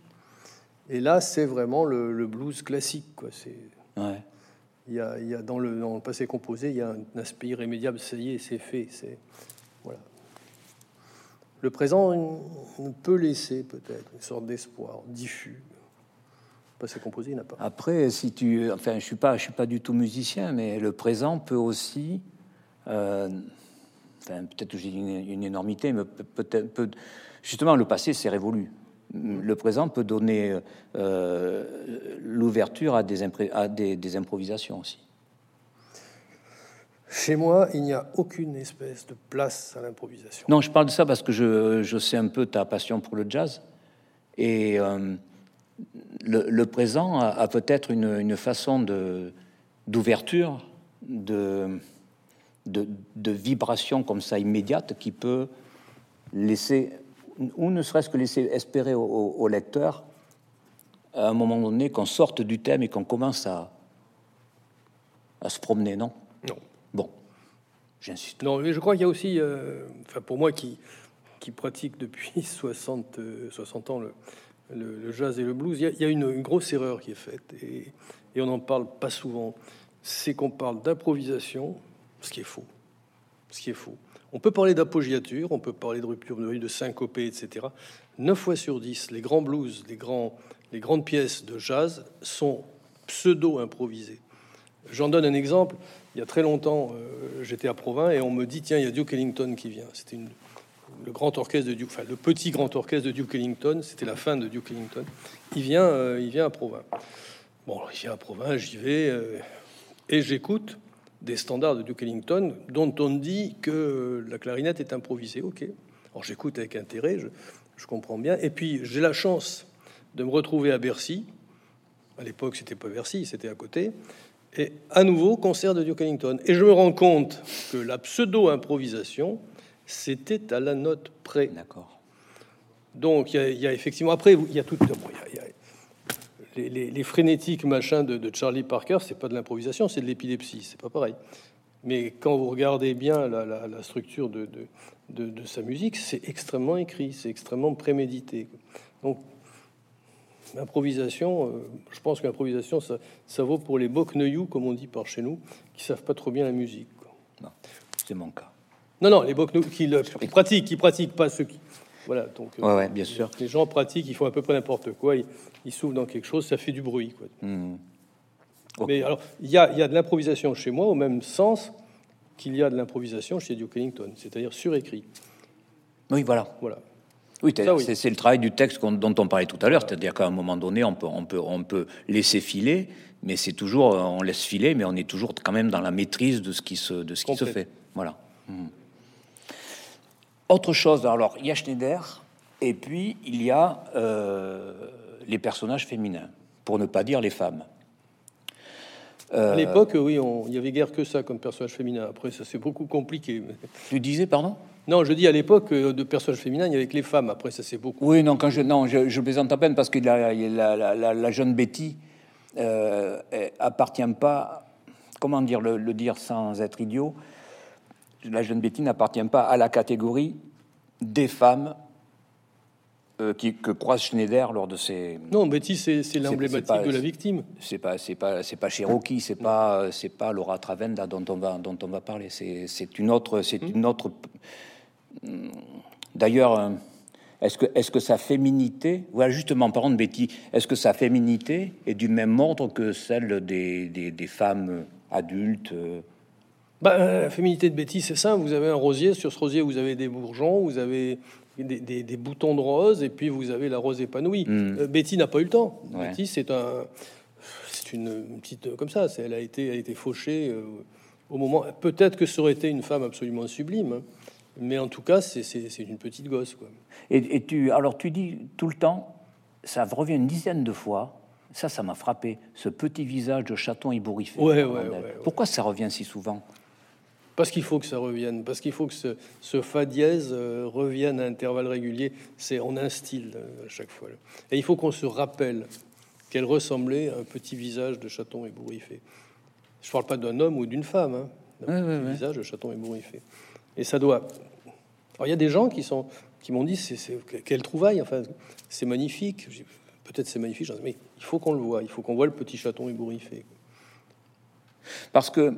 Et là, c'est vraiment le, blues classique, quoi. C'est. Ouais. Il y, a, il y a dans le, dans le passé composé, il y a un aspect irrémédiable. Ça y est, c'est fait. C'est voilà. Le présent peut laisser peut-être une sorte d'espoir diffus. Composé, n'a pas. Après, si tu, enfin, je suis pas, je suis pas du tout musicien, mais le présent peut aussi, euh, enfin, peut-être j'ai une, énormité, mais peut-être, peut, justement, le passé s'est révolu. Le présent peut donner euh, l'ouverture à des improvisations aussi. Chez moi, il n'y a aucune espèce de place à l'improvisation. Non, je parle de ça parce que je, je, sais un peu ta passion pour le jazz. Et euh, le, présent a, peut-être une, une, façon d'ouverture, de, de, de, vibration comme ça immédiate qui peut laisser, ou ne serait-ce que laisser espérer au, au lecteur, à un moment donné, qu'on sorte du thème et qu'on commence à, à se promener, non? Non. J'insiste. Non, mais je crois qu'il y a aussi, euh, pour moi qui, qui pratique depuis 60, 60 euh, ans le, le, jazz et le blues, il y a, une, grosse erreur qui est faite et, et on n'en parle pas souvent. C'est qu'on parle d'improvisation, ce qui est faux. Ce qui est faux. On peut parler d'appoggiature, on peut parler de rupture de de syncopée, etc. 9 fois sur 10, les grands blues, les, grands, les grandes pièces de jazz sont pseudo-improvisées. J'en donne un exemple. Il y a très longtemps, euh, j'étais à Provins et on me dit tiens, il y a Duke Ellington qui vient. C'était le grand orchestre de Duke, enfin le petit grand orchestre de Duke Ellington. C'était la fin de Duke Ellington. Il vient, euh, il vient à Provins. Bon, il vient à Provins, j'y vais euh, et j'écoute des standards de Duke Ellington dont on dit que la clarinette est improvisée. Ok. Alors j'écoute avec intérêt, je, je comprends bien. Et puis j'ai la chance de me retrouver à Bercy. À l'époque, c'était pas Bercy, c'était à côté et à nouveau concert de Duke Ellington. Et je me rends compte que la pseudo-improvisation, c'était à la note près. D'accord. Donc il y, a effectivement après il y a tout les, frénétiques machins de, Charlie Parker, c'est pas de l'improvisation, c'est de l'épilepsie, c'est pas pareil. Mais quand vous regardez bien la, structure de, de, de, sa musique, c'est extrêmement écrit, c'est extrêmement prémédité. Donc L'improvisation, euh, je pense que l'improvisation, ça, ça, vaut pour les bokneyou, comme on dit par chez nous, qui savent pas trop bien la musique. c'est mon cas. Non, non, les bokneyou qui, le, pratiquent, qui pratiquent pas ceux qui. Voilà, donc. Euh, ouais, bien sûr. Les gens pratiquent, ils font à peu près n'importe quoi, ils, ils souffrent dans quelque chose, ça fait du bruit. Quoi. Hmm. Mais alors, il y a, y a de l'improvisation chez moi au même sens qu'il y a de l'improvisation chez Duke Ellington, c'est-à-dire surécrit. Oui, voilà. Voilà. Oui, c'est le travail du texte dont on parlait tout à l'heure, c'est-à-dire qu'à un moment donné, on peut, on peut, on peut laisser filer, mais c'est toujours, on laisse filer, mais on est toujours quand même dans la maîtrise de ce qui se, de ce qui se fait. Voilà. Hmm. Autre chose, alors il y a Schneider, et puis il y a euh, les personnages féminins, pour ne pas dire les femmes. À l'époque, oui, il y avait guère que ça comme personnage féminin. Après, ça c'est beaucoup compliqué. Tu disais, pardon? Non, je dis à l'époque euh, de personnages féminins, il y avait que les femmes. Après, ça c'est beaucoup. Oui, non, quand je, non, je, je plaisante à peine parce que la, la, jeune Betty euh, appartient pas, comment dire le, dire sans être idiot, la jeune Betty n'appartient pas à la catégorie des femmes euh, qui, que croise Schneider lors de ses. Non, Betty, c'est l'emblématique de la victime. C'est pas, c'est pas, c'est pas Cherokee, c'est pas, c'est pas Laura Travenda dont on va, dont on va parler. C'est une autre, c'est hmm. une autre D'ailleurs, euh, est-ce que, est que sa féminité, voilà justement, parlant de Betty, est-ce que sa féminité est du même ordre que celle des, des, femmes adultes euh? bah, La féminité de Betty, c'est ça. Vous avez un rosier, sur ce rosier, vous avez des bourgeons, vous avez des, des, boutons de rose, et puis vous avez la rose épanouie. Hmm. Euh, Betty n'a pas eu le temps. Betty, c'est un, c'est une petite comme ça. Elle a été, elle a été fauchée au moment. Peut-être que ça aurait été une femme absolument sublime. Hein. Mais en tout cas, c'est une petite gosse. Quoi. Et, tu, alors tu dis tout le temps, ça revient une dizaine de fois, ça, ça m'a frappé, ce petit visage de chaton ébouriffé. Ouais, ouais, ouais, Pourquoi ça revient si souvent? Parce qu'il faut que ça revienne, parce qu'il faut que ce, ce fa dièse euh, revienne à intervalles réguliers. C'est on instille euh, à chaque fois. Et il faut qu'on se rappelle qu'elle ressemblait à un petit visage de chaton ébouriffé. Je ne parle pas d'un homme ou d'une femme, hein, un visage de chaton ébouriffé. Et ça doit. Alors il y a des gens qui sont qui m'ont dit c'est quelle trouvaille. Enfin, c'est magnifique. Peut-être c'est magnifique, mais il faut qu'on le voit. Il faut qu'on voit le petit chaton ébouriffé. Parce que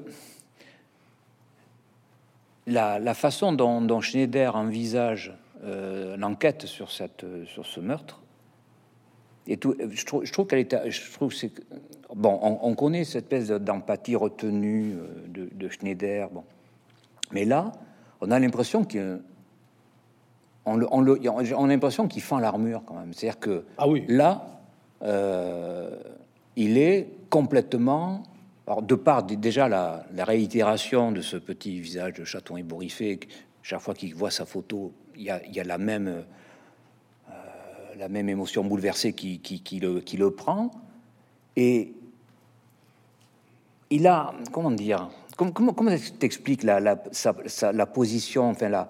la, façon dont, Schneider envisage euh, l'enquête sur, cette, sur ce meurtre, et tout, je trouve, je trouve qu'elle est, je trouve c'est bon, on, connaît cette espèce d'empathie retenue euh, de, de, Schneider, bon, mais là, on a l'impression qu'il on, a l'impression qu'il fend l'armure quand même. C'est-à-dire que ah oui. là, euh, il est complètement, alors de part déjà la, réitération de ce petit visage de chaton ébouriffé, chaque fois qu'il voit sa photo, il y a, la même euh, la même émotion bouleversée qui, le, prend, et il a, comment dire, Comment, comment, t'expliques la, la, la, position, enfin la,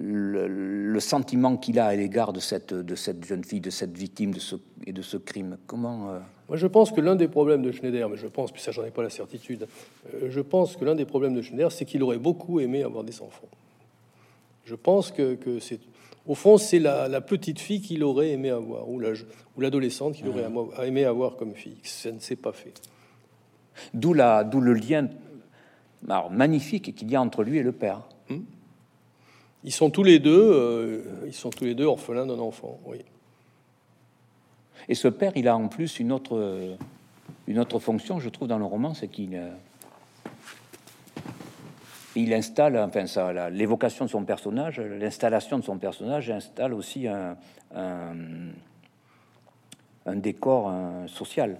le, sentiment qu'il a à l'égard de cette, de cette jeune fille, de cette victime de ce, et de ce crime Comment euh, Moi, je pense que l'un des problèmes de Schneider, mais je pense, puis ça, j'en ai pas la certitude, euh, je pense que l'un des problèmes de Schneider, c'est qu'il aurait beaucoup aimé avoir des enfants. Je pense que, que c'est, au fond, c'est la, petite fille qu'il aurait aimé avoir, ou, l'adolescente qu'il aurait mmh. aimé avoir comme fille. Ça ne s'est pas fait. D'où, la, d'où le lien magnifique qu'il y a entre lui et le père. Hmm? Ils sont tous les deux, ils sont tous les deux orphelins d'un enfant. Oui. Et ce père, il a en plus une autre, une autre fonction, je trouve, dans le roman, c'est qu'il il installe, enfin, ça, l'évocation de son personnage, l'installation de son personnage installe aussi un, un, décor social.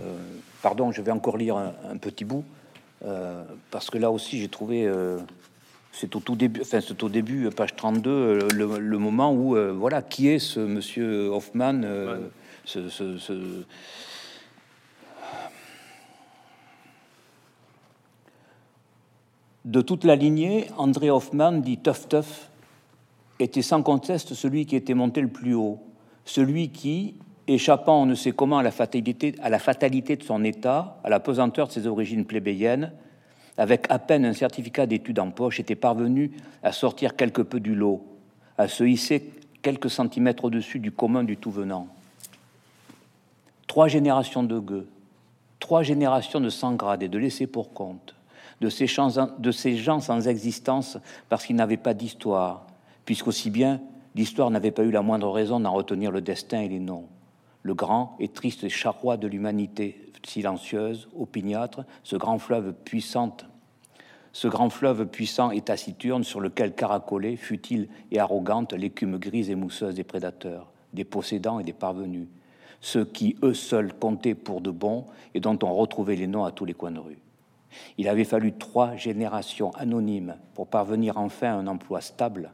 Euh, pardon, je vais encore lire un, petit bout, euh, parce que là aussi j'ai trouvé, euh, c'est au tout début, enfin c'est au début, page 32, le, moment où, voilà, qui est ce monsieur Hoffman, ce, De toute la lignée, André Hoffman dit Tuff Tuff était sans conteste celui qui était monté le plus haut, celui qui, échappant on ne sait comment à la fatalité, à la fatalité de son état, à la pesanteur de ses origines plébéiennes, avec à peine un certificat d'études en poche, était parvenu à sortir quelque peu du lot, à se hisser quelques centimètres au-dessus du commun du tout venant. Trois générations de gueux, trois générations de sans grade et de laissés pour compte, de ces, gens sans existence parce qu'ils n'avaient pas d'histoire, puisqu'aussi bien l'histoire n'avait pas eu la moindre raison d'en retenir le destin et les noms. Le grand et triste charroi de l'humanité silencieuse, opiniâtre, ce grand fleuve ce grand fleuve puissant et taciturne sur lequel caracolait, futile et arrogante, l'écume grise et mousseuse des prédateurs, des possédants et des parvenus, ceux qui eux seuls comptaient pour de bons et dont on retrouvait les noms à tous les coins de rue. Il avait fallu trois générations anonymes pour parvenir enfin à un emploi stable,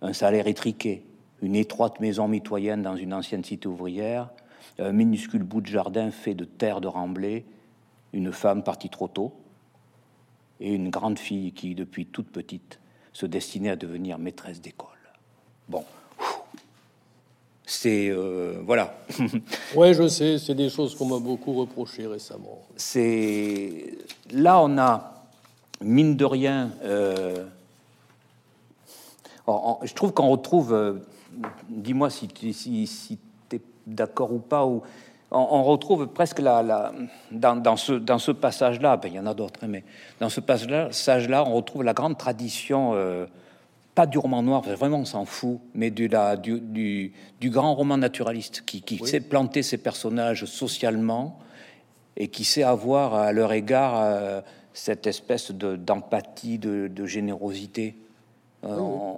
un salaire étriqué, une étroite maison mitoyenne dans une ancienne cité ouvrière, un minuscule bout de jardin fait de terre de remblai, une femme partie trop tôt, et une grande fille qui, depuis toute petite, se destinait à devenir maîtresse d'école. Bon, c'est euh, voilà. ouais, je sais, c'est des choses qu'on m'a beaucoup reproché récemment. C'est là, on a mine de rien. Euh, je trouve qu'on retrouve. Euh, dis-moi si, si, si d'accord ou pas. Ou, on, retrouve presque la, la dans, dans, ce, dans ce passage-là, ben, il y en a d'autres, hein, mais dans ce passage-là, on retrouve la grande tradition pas du roman noir, vraiment on s'en fout, mais du, la, du, du, grand roman naturaliste qui, qui sait planter ses personnages socialement et qui sait avoir à leur égard euh, cette espèce d'empathie, de, de, générosité. Euh,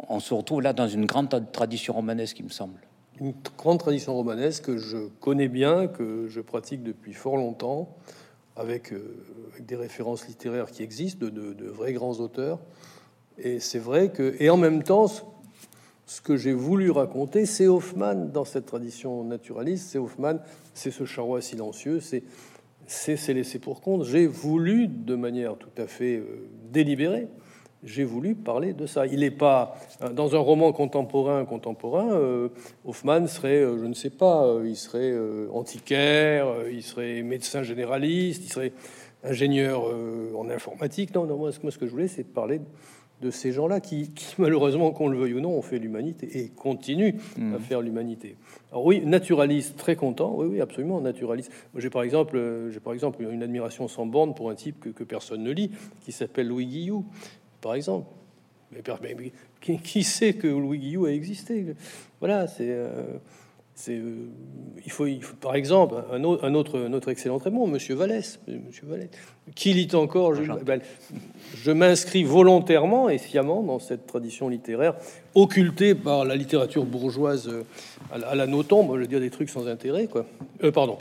on, se retrouve là dans une grande tradition romanesque, il me semble. Une grande tradition romanesque que je connais bien, que je pratique depuis fort longtemps, avec, euh, des références littéraires qui existent, de, de vrais grands auteurs. Et c'est vrai que, et en même temps, ce que j'ai voulu raconter, c'est Hoffman dans cette tradition naturaliste. C'est Hoffman, c'est ce charroi silencieux, c'est c'est laissé pour compte. J'ai voulu, de manière tout à fait euh, délibérée, j'ai voulu parler de ça. Il n'est pas dans un roman contemporain. Contemporain, euh, Hoffman serait, euh, je ne sais pas, il serait antiquaire, il serait médecin généraliste, il serait ingénieur en informatique. Non, non, moi, ce que je voulais, c'est parler de ces gens-là qui, malheureusement, qu'on le veuille ou non, ont fait l'humanité et continuent à mm. faire l'humanité. Alors oui, naturaliste, très content, oui, oui, absolument, naturaliste. J'ai par exemple, euh, j'ai par exemple une admiration sans borne pour un type que, personne ne lit, qui s'appelle Louis Guillou, par exemple. Mais, qui, sait que Louis Guillou a existé? Voilà, c'est... Euh, euh, il, faut, il, faut, par exemple, un autre, un autre, un autre excellent bon, Monsieur Vallès, Monsieur Vallès, qui lit encore. Je, ben, je m'inscris volontairement et sciemment dans cette tradition littéraire occultée par la littérature bourgeoise euh, à la, notombe. Je veux dire des trucs sans intérêt, quoi. Euh, pardon.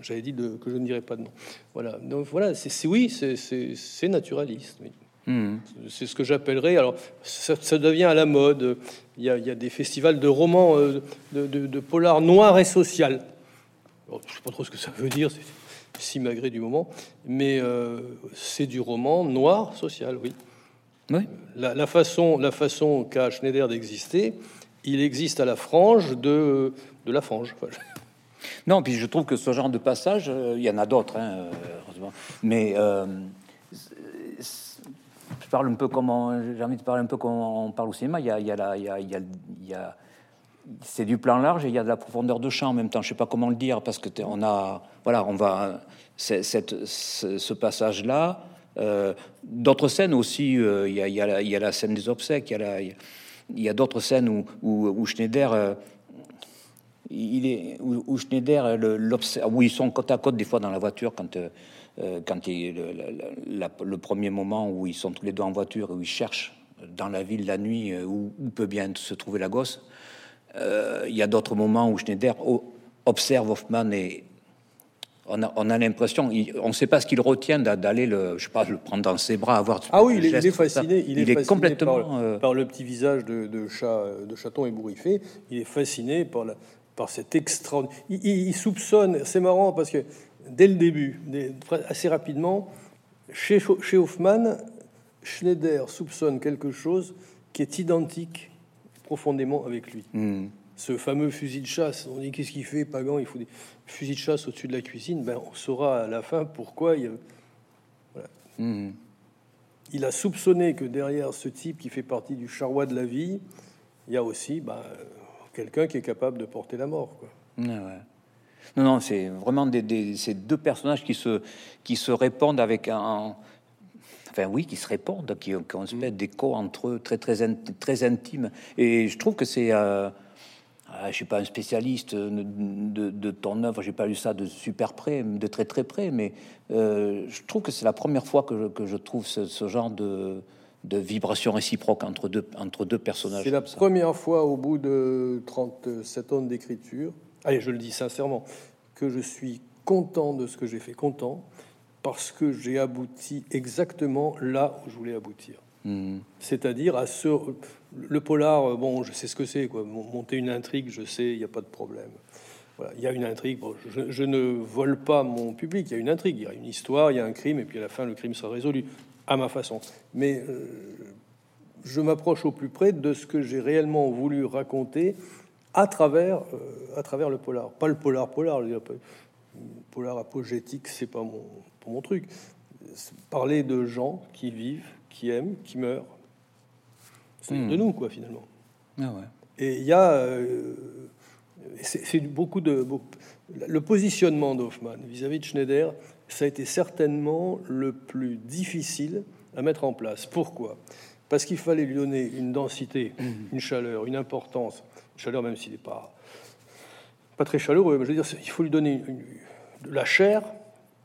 J'avais dit de, que je ne dirais pas de nom. Voilà. Donc voilà, c'est oui, c'est naturaliste. Oui. Hmm. C'est ce que j'appellerais. Alors, ça, devient à la mode. Il y, a, des festivals de romans, euh, de, de, polar noir et social. je ne sais pas trop ce que ça veut dire, c'est si magré du moment, mais euh, c'est du roman noir social, oui. La, façon, la façon qu'a Schneider d'exister, il existe à la frange de, de la frange. Non, puis je trouve que ce genre de passage, euh, il y en a d'autres, hein, heureusement. Mais parle un peu comme j'ai envie de parler un peu comme on parle au cinéma. Il y a, il y a, il y a, il y a c'est du plan large et il y a de la profondeur de champ en même temps. Je sais pas comment le dire parce que on a, voilà, on va cette, ce, passage-là. Euh, d'autres scènes aussi. Euh, il, y a, y la, la scène des obsèques. Il y a la, a d'autres scènes où, Schneider il est où, Schneider où ils sont côte à côte des fois dans la voiture quand quand il, le, le, premier moment où ils sont tous les deux en voiture où ils cherchent dans la ville la nuit où, où peut bien se trouver la gosse euh, il y a d'autres moments où Schneider observe Hoffman et on a, l'impression, on ne sait pas ce qu'il retient d'aller le, je sais pas, le prendre dans ses bras, avoir. Ah oui, il est, fasciné. Il, est, complètement euh, par, le petit visage de, chat, de chaton ébouriffé. Il est fasciné par, la, par cet extraordinaire. Il, soupçonne. C'est marrant parce que dès le début, assez rapidement, chez, chez Hoffman, Schneider soupçonne quelque chose qui est identique profondément avec lui. Hmm. Ce fameux fusil de chasse, on dit qu'est-ce qu'il fait, Pagan? Il faut des fusils de chasse au-dessus de la cuisine. Ben, on saura à la fin pourquoi. Il, hmm. il a soupçonné que derrière ce type qui fait partie du charroi de la vie, il y a aussi ben, quelqu'un qui est capable de porter la mort. Quoi. Ah non, non, c'est vraiment des, ces deux personnages qui se, qui se répondent avec un, enfin oui, qui se répondent, qui, ont une espèce d'écho entre eux très, très, très intime. Et je trouve que c'est. Euh, ah, je suis pas un spécialiste de, de ton œuvre, j'ai pas lu ça de super près, de très très près, mais euh, je trouve que c'est la première fois que je, que je trouve ce, genre de, de vibration réciproque entre deux, entre deux personnages. C'est la première fois au bout de 37 ans d'écriture, allez, je le dis sincèrement, que je suis content de ce que j'ai fait, content, parce que j'ai abouti exactement là où je voulais aboutir. Hmm. C'est-à-dire à ce le polar. Bon, je sais ce que c'est. Quoi. Monter une intrigue, je sais, il n'y a pas de problème. Voilà, il y a une intrigue. je, ne vole pas mon public. Il y a une intrigue, il y a une histoire, il y a un crime, et puis à la fin, le crime sera résolu à ma façon. Mais euh, je m'approche au plus près de ce que j'ai réellement voulu raconter à travers, euh, à travers le polar. Pas le polar polar. Le polar apogétique, c'est pas mon, mon truc. Parler de gens qui vivent, qui aiment, qui meurent. C'est de hmm. nous, quoi, finalement. Ah Et il y a. Euh, c'est beaucoup de. le positionnement d'Hoffman vis-à-vis de Schneider, ça a été certainement le plus difficile à mettre en place. Pourquoi? Parce qu'il fallait lui donner une densité, hmm. une chaleur, une importance. Chaleur, même s'il n'est pas, pas très chaleureux, mais je veux dire, il faut lui donner de la chair,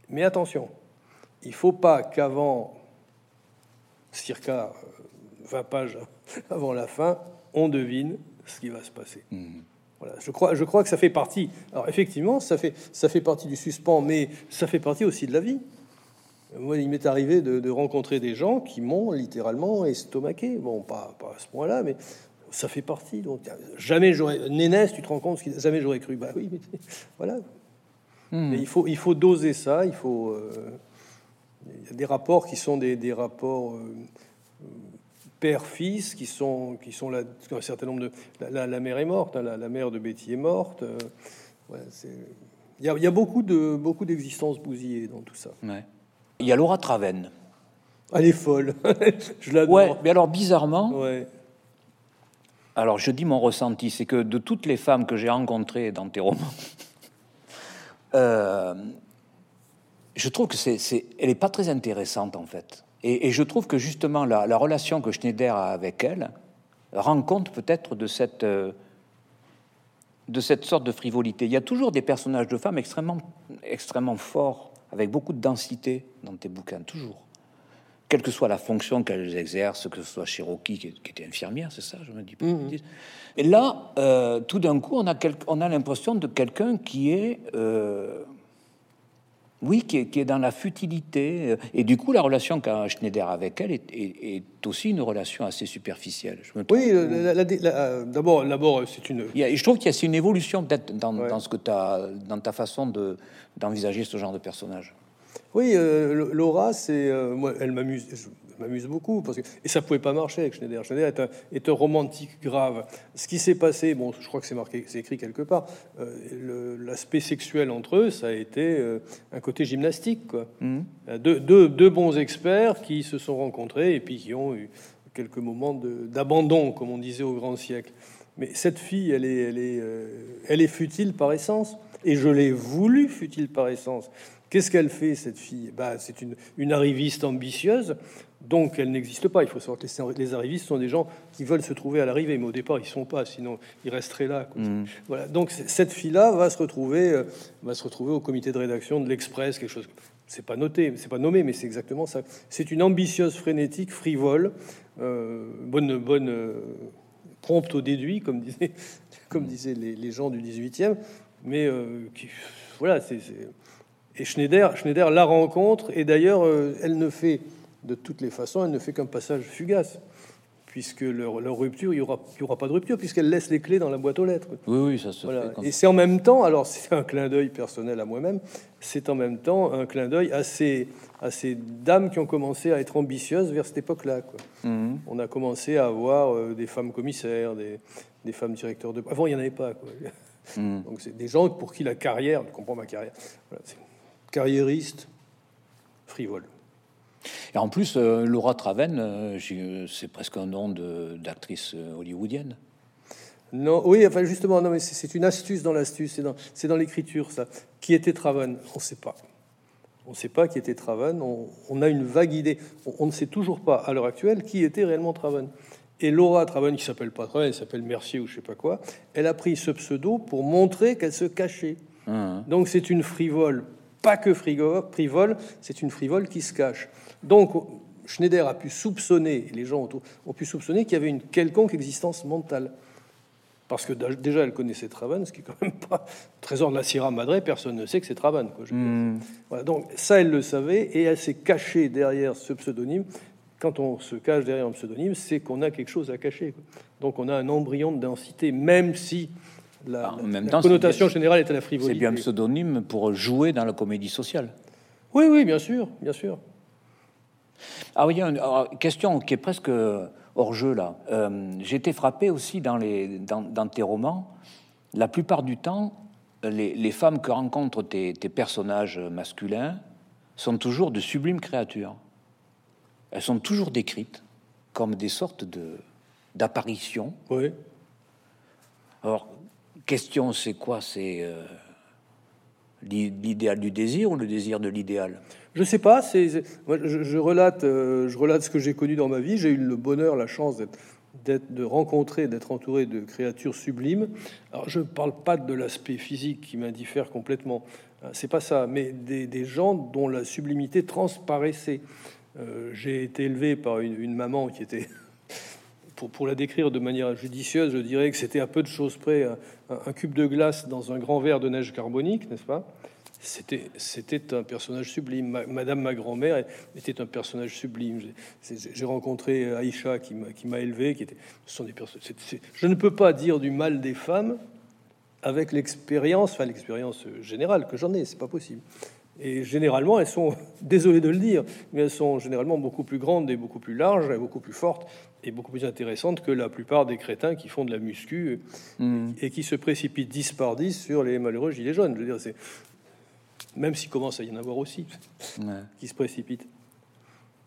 mais attention, il ne faut pas qu'avant, circa 20 euh, pages avant la fin, on devine ce qui va se passer. Mhm. Voilà, je crois, je crois que ça fait partie. Alors effectivement, ça fait, ça fait partie du suspens, mais ça fait partie aussi de la vie. Moi, il m'est arrivé de, rencontrer des gens qui m'ont littéralement estomaqué. Bon, pas, pas à ce point-là, mais ça fait partie. Donc, jamais j'aurais. Nénès, tu te rends compte Jamais j'aurais cru. Bah oui, mais voilà. Mais il faut, il faut doser ça. Il faut. Euh, il y a des rapports qui sont des, rapports euh, père-fils qui sont, qui sont là, un certain nombre de. La, mère est morte, hein, la, mère de Betty est morte. Euh, il, y a, beaucoup de beaucoup d'existences bousillées dans tout ça. Il y a Laura Traven. Elle est folle. je l'adore. Ouais, mais alors bizarrement. Ouais. Alors je dis mon ressenti, c'est que de toutes les femmes que j'ai rencontrées dans tes romans, euh, je trouve que c'est, elle n'est pas très intéressante en fait. Et, je trouve que justement la, relation que Schneider a avec elle rend compte peut-être de cette, euh, de cette sorte de frivolité. Il y a toujours des personnages de femmes extrêmement, extrêmement forts, avec beaucoup de densité dans tes bouquins, toujours. Quelle que soit la fonction qu'elles exercent, que ce soit Cherokee qui, était infirmière, c'est ça, je me dis. Pas mmh. Et là, euh, tout d'un coup, on a, on a l'impression de quelqu'un qui est euh, oui, qui est, dans la futilité. Et du coup, la relation qu'a Schneider avec elle est, aussi une relation assez superficielle. Je me oui, euh, d'abord, d'abord, c'est une. je trouve qu'il y a une évolution peut-être dans, ce que as, dans ta façon de, d'envisager ce genre de personnage. Oui, euh, Laura, c'est euh, moi, elle m'amuse m'amuse beaucoup. Parce que, et ça pouvait pas marcher avec Schneider. Schneider est un, est un romantique grave. Ce qui s'est passé, bon, je crois que c'est marqué, c'est écrit quelque part, euh, l'aspect sexuel entre eux, ça a été un côté gymnastique. Quoi. Mmh. Euh, deux, deux, bons experts qui se sont rencontrés et puis qui ont eu quelques moments d'abandon, comme on disait au grand siècle. Mais cette fille, elle est, elle est, elle est futile par essence. Et je l'ai voulu, fut-il par essence. Qu'est-ce qu'elle fait, cette fille bah, C'est une, une, arriviste ambitieuse, donc elle n'existe pas. Il faut savoir que les arrivistes sont des gens qui veulent se trouver à l'arrivée, mais au départ, ils ne sont pas, sinon ils resteraient là. Mmh. Voilà. Donc cette fille-là va, se retrouver, euh, va se retrouver au comité de rédaction de l'Express, quelque chose. C'est pas noté, c'est pas nommé, mais c'est exactement ça. C'est une ambitieuse, frénétique, frivole, euh, bonne, bonne, euh, prompte au déduit, comme disaient, comme disaient les, les gens du 18e, mais qui, voilà, c'est et Schneider, Schneider la rencontre, et d'ailleurs, euh, elle ne fait, de toutes les façons, elle ne fait qu'un passage fugace, puisque leur, rupture, il n'y aura, aura, pas de rupture, puisqu'elle laisse les clés dans la boîte aux lettres. Oui, oui, ça se Et c'est en même temps, alors c'est un clin d'œil personnel à moi-même, c'est en même temps un clin d'œil à ces, à ces dames qui ont commencé à être ambitieuses vers cette époque-là. Mhm. On a commencé à avoir euh, des femmes commissaires, des, des, femmes directeurs de... Avant, il n'y en avait pas. Quoi. Mhm. Donc c'est des gens pour qui la carrière, je comprends ma carrière, voilà, carriériste, frivole. Et en plus, euh, Laura Traven, euh, euh, c'est presque un nom d'actrice hollywoodienne. Non, oui, enfin justement, non, mais c'est une astuce dans l'astuce, c'est dans, dans l'écriture, ça. Qui était Traven? On ne sait pas. On ne sait pas qui était Traven. On, a une vague idée. On, ne sait toujours pas à l'heure actuelle qui était réellement Traven. Et Laura Traven, qui s'appelle pas Traven, elle s'appelle Mercier ou je sais pas quoi, elle a pris ce pseudo pour montrer qu'elle se cachait. Mmh. Donc c'est une frivole pas que frivole, c'est une frivole qui se cache. Donc Schneider a pu soupçonner, les gens autour ont pu soupçonner qu'il y avait une quelconque existence mentale. Parce que déjà, elle connaissait Travan, ce qui est quand même pas trésor de la Sierra Madre, personne ne sait que c'est Travan. Hmm. Voilà, donc ça, elle le savait, et elle s'est cachée derrière ce pseudonyme. Quand on se cache derrière un pseudonyme, c'est qu'on a quelque chose à cacher. Donc on a un embryon de densité, même si la, en même temps, connotation générale est à la frivolité. C'est bien un pseudonyme pour jouer dans la comédie sociale. Oui, oui, bien sûr, bien sûr. Ah oui, une question qui est presque hors jeu là. Euh, J'ai été frappé aussi dans, les, dans, tes romans. La plupart du temps, les, femmes que rencontrent tes, tes, personnages masculins sont toujours de sublimes créatures. Elles sont toujours décrites comme des sortes de d'apparitions. Oui. Alors, question, c'est quoi? C'est euh, l'idéal du désir ou le désir de l'idéal? Je sais pas. C'est, je, relate, euh, je relate ce que j'ai connu dans ma vie. J'ai eu le bonheur, la chance d'être, de rencontrer, d'être entouré de créatures sublimes. Alors, je ne parle pas de l'aspect physique qui m'indiffère complètement. Hein, c'est pas ça, mais des, gens dont la sublimité transparaissait. Euh, j'ai été élevé par une maman qui était pour, la décrire de manière judicieuse, je dirais que c'était à peu de choses près un, cube de glace dans un grand verre de neige carbonique, n'est-ce pas? C'était, un personnage sublime. Madame, ma grand-mère, était un personnage sublime. J'ai, rencontré Aïcha qui m'a, qui m'a élevé, qui était. Ce sont des personnes. je ne peux pas dire du mal des femmes avec l'expérience, enfin l'expérience générale que j'en ai. C'est pas possible. Et généralement, elles sont, désolé de le dire, mais elles sont généralement beaucoup plus grandes et beaucoup plus larges et beaucoup plus fortes et beaucoup plus intéressantes que la plupart des crétins qui font de la muscu et qui se précipitent 10 par 10 sur les malheureux gilets jaunes. Je veux dire, c'est même s'il commence à y en avoir aussi qui se précipitent.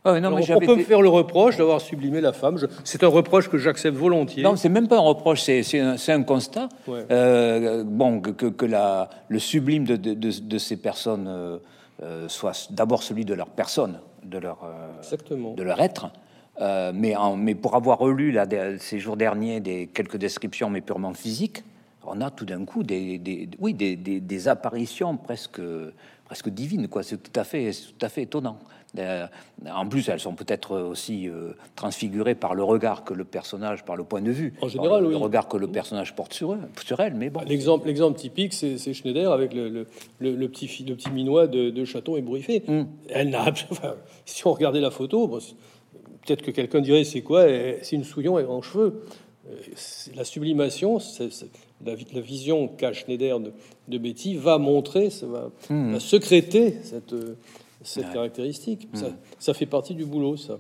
Ah non, mais on peut me faire le reproche d'avoir sublimé la femme. C'est un reproche que j'accepte volontiers. Non, c'est même pas un reproche, c'est un, un, constat. Euh, bon, que, que la, le sublime de, de, de, ces personnes euh, euh, soit d'abord celui de leur personne, de leur, Exactement. de leur être. Mais, en, mais pour avoir relu là, ces jours derniers des quelques descriptions, mais purement physiques, on a tout d'un coup des, des oui, des, des, apparitions presque, presque divines. Quoi. C'est tout à fait, tout à fait étonnant. Euh, en plus, elles sont peut-être aussi euh, transfigurées par le regard que le personnage, par le point de vue, en général, le regard que le personnage porte sur eux, sur elle. Mais bon, l'exemple, l'exemple typique, c'est, Schneider avec le, le, le, petit, le petit minois de, de Chaton ébouriffé. Mm. Elle n'a, enfin, si on regardait la photo, peut-être que quelqu'un dirait c'est quoi C'est une souillon et en cheveux. Euh, la sublimation, c'est, la, la, vision qu'a Schneider de, de Betty va montrer, ça va, mm. va secréter cette cette caractéristique. Ça, hmm. ça, fait partie du boulot, ça.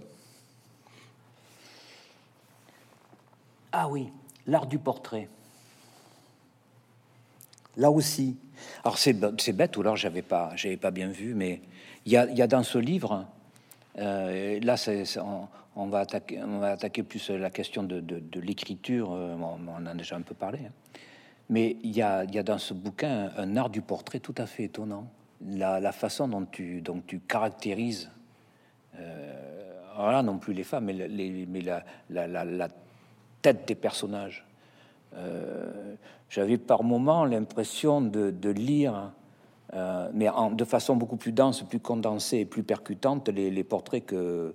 Ah oui, l'art du portrait. Là aussi. Alors c'est bête, ou alors j'avais pas, j'avais pas bien vu, mais il y a, y a, dans ce livre, euh, là on, va attaquer, plus la question de, l'écriture, euh, on, en a déjà un peu parlé, hein. Mais il y a, dans ce bouquin un, art du portrait tout à fait étonnant. La, façon dont tu, caractérises, euh, non plus les femmes, mais, la, la, tête des personnages. J'avais par moments l'impression de, lire, euh, mais de façon beaucoup plus dense, plus condensée et plus percutante, les, portraits que,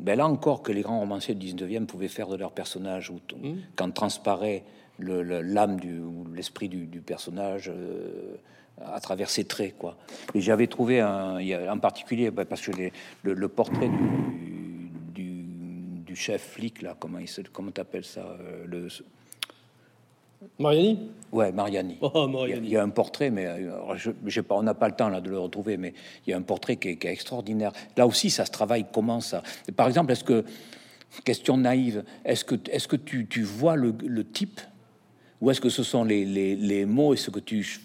ben là encore, que les grands romanciers du 19e pouvaient faire de leurs personnages, où, mmh. quand transparaît l'âme du, ou l'esprit du, personnage euh, à travers ses traits, quoi. Et j'avais trouvé un, en particulier, ben, parce que le, portrait du, du, chef flic, là, comment il comment t'appelles ça, le Mariani Ouais, Mariani. Oh, il, y a, un portrait, mais euh, je, pas, on n'a pas le temps là de le retrouver, mais il y a un portrait qui est, extraordinaire. Là aussi, ça se travaille comment ça? Par exemple, est-ce que, question naïve, est-ce que, est-ce que tu, tu vois le, type? Ou est-ce que ce sont les, les, mots et ce que tu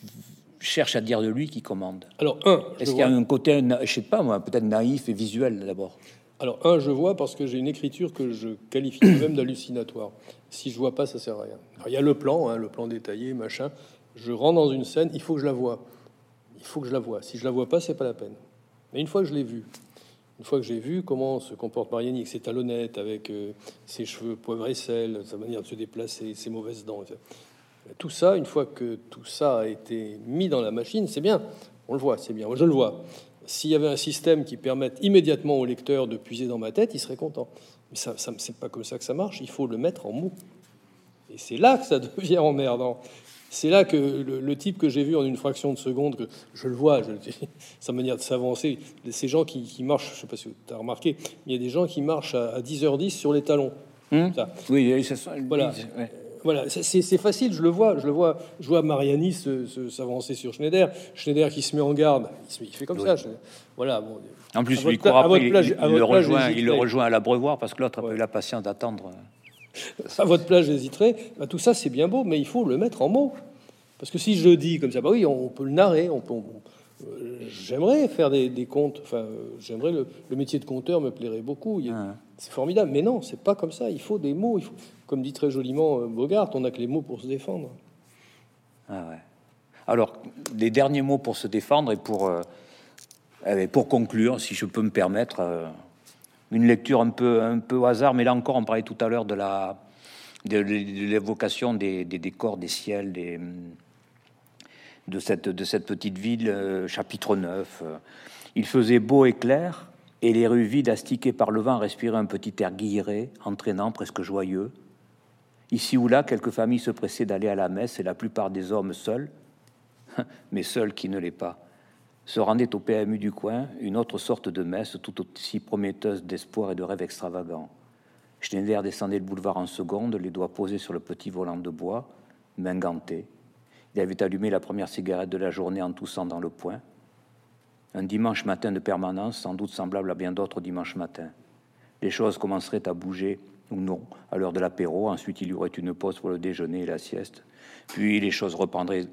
cherches à dire de lui qui commande Alors, un, est-ce qu'il y a un côté, je sais pas moi, peut-être naïf et visuel d'abord? Alors, un, je vois parce que j'ai une écriture que je qualifie même d'hallucinatoire. Si je vois pas, ça sert à rien. il y a le plan, hein, le plan détaillé, machin. Je rentre dans une scène, il faut que je la vois. Il faut que je la vois. Si je la vois pas, c'est pas la peine. Mais une fois que je l'ai vue, une fois que j'ai vu comment se comporte Mariani avec ses talonnettes, avec euh, ses cheveux poivre et sel, sa manière de se déplacer, ses mauvaises dents, tout ça, une fois que tout ça a été mis dans la machine, c'est bien. On le voit, c'est bien. je le vois s'il y avait un système qui permette immédiatement au lecteur de puiser dans ma tête, il serait content. Mais ça, ça c'est pas comme ça que ça marche. Il faut le mettre en mots. Et c'est là que ça devient emmerdant. C'est là que le, type que j'ai vu en une fraction de seconde, que je le vois, je, sa manière de s'avancer, ces gens qui, marchent, je sais pas si tu as remarqué, il y a des gens qui marchent à, 10h10 sur les talons. Hum oui, ça, voilà. Voilà, c'est facile, je le vois, je le vois, je vois Mariani s'avancer sur Schneider, Schneider qui se met en garde, il, fait comme ça. voilà. Bon, en plus, il court après, il, le rejoint, il le rejoint à l'abreuvoir parce que l'autre a pas eu la patience d'attendre. À votre place, j'hésiterai. Bah, tout ça, c'est bien beau, mais il faut le mettre en mots. Parce que si je le dis comme ça, bah oui, on peut le narrer, on peut, j'aimerais faire des, contes. Enfin, euh, j'aimerais le, métier de conteur me plairait beaucoup. Ah. C'est formidable, mais non, c'est pas comme ça. Il faut des mots. Il faut, comme dit très joliment euh, Bogart, on n'a que les mots pour se défendre. Ah ouais. Alors, les derniers mots pour se défendre et pour eh pour conclure, si je peux me permettre, une lecture un peu un peu au hasard, mais là encore, on parlait tout à l'heure de la de, l'évocation des, des, décors, des ciels, des de cette, de cette petite ville, euh, chapitre 9. Euh. Il faisait beau et clair, et les rues vides, astiquées par le vent, respiraient un petit air guilleré, entraînant, presque joyeux. Ici ou là, quelques familles se pressaient d'aller à la messe, et la plupart des hommes seuls, mais seuls qui ne l'est pas, se rendaient au PMU du coin, une autre sorte de messe tout aussi prometteuse d'espoir et de rêve extravagants. Schneider descendait le boulevard en seconde, les doigts posés sur le petit volant de bois, main gantée. Il avait allumé la première cigarette de la journée en toussant dans le poing. Un dimanche matin de permanence, sans doute semblable à bien d'autres dimanches matins. Les choses commenceraient à bouger ou non à l'heure de l'apéro. Ensuite, il y aurait une pause pour le déjeuner et la sieste. Puis les choses reprendraient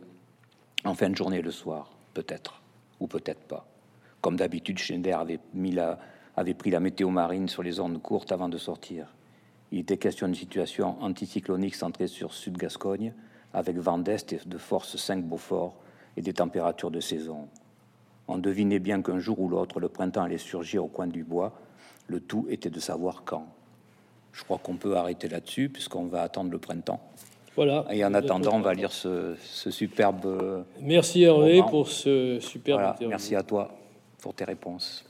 en fin de journée le soir, peut-être, ou peut-être pas. Comme d'habitude, Schneider avait, mis la, avait pris la météo marine sur les ondes courtes avant de sortir. Il était question d'une situation anticyclonique centrée sur Sud-Gascogne, avec vent d'est et de force 5 Beaufort et des températures de saison. On devinait bien qu'un jour ou l'autre, le printemps allait surgir au coin du bois. Le tout était de savoir quand. Je crois qu'on peut arrêter là-dessus, puisqu'on va attendre le printemps. Voilà. Et en attendant, on va lire ce, superbe. Merci Hervé pour ce superbe. Merci à toi pour tes réponses.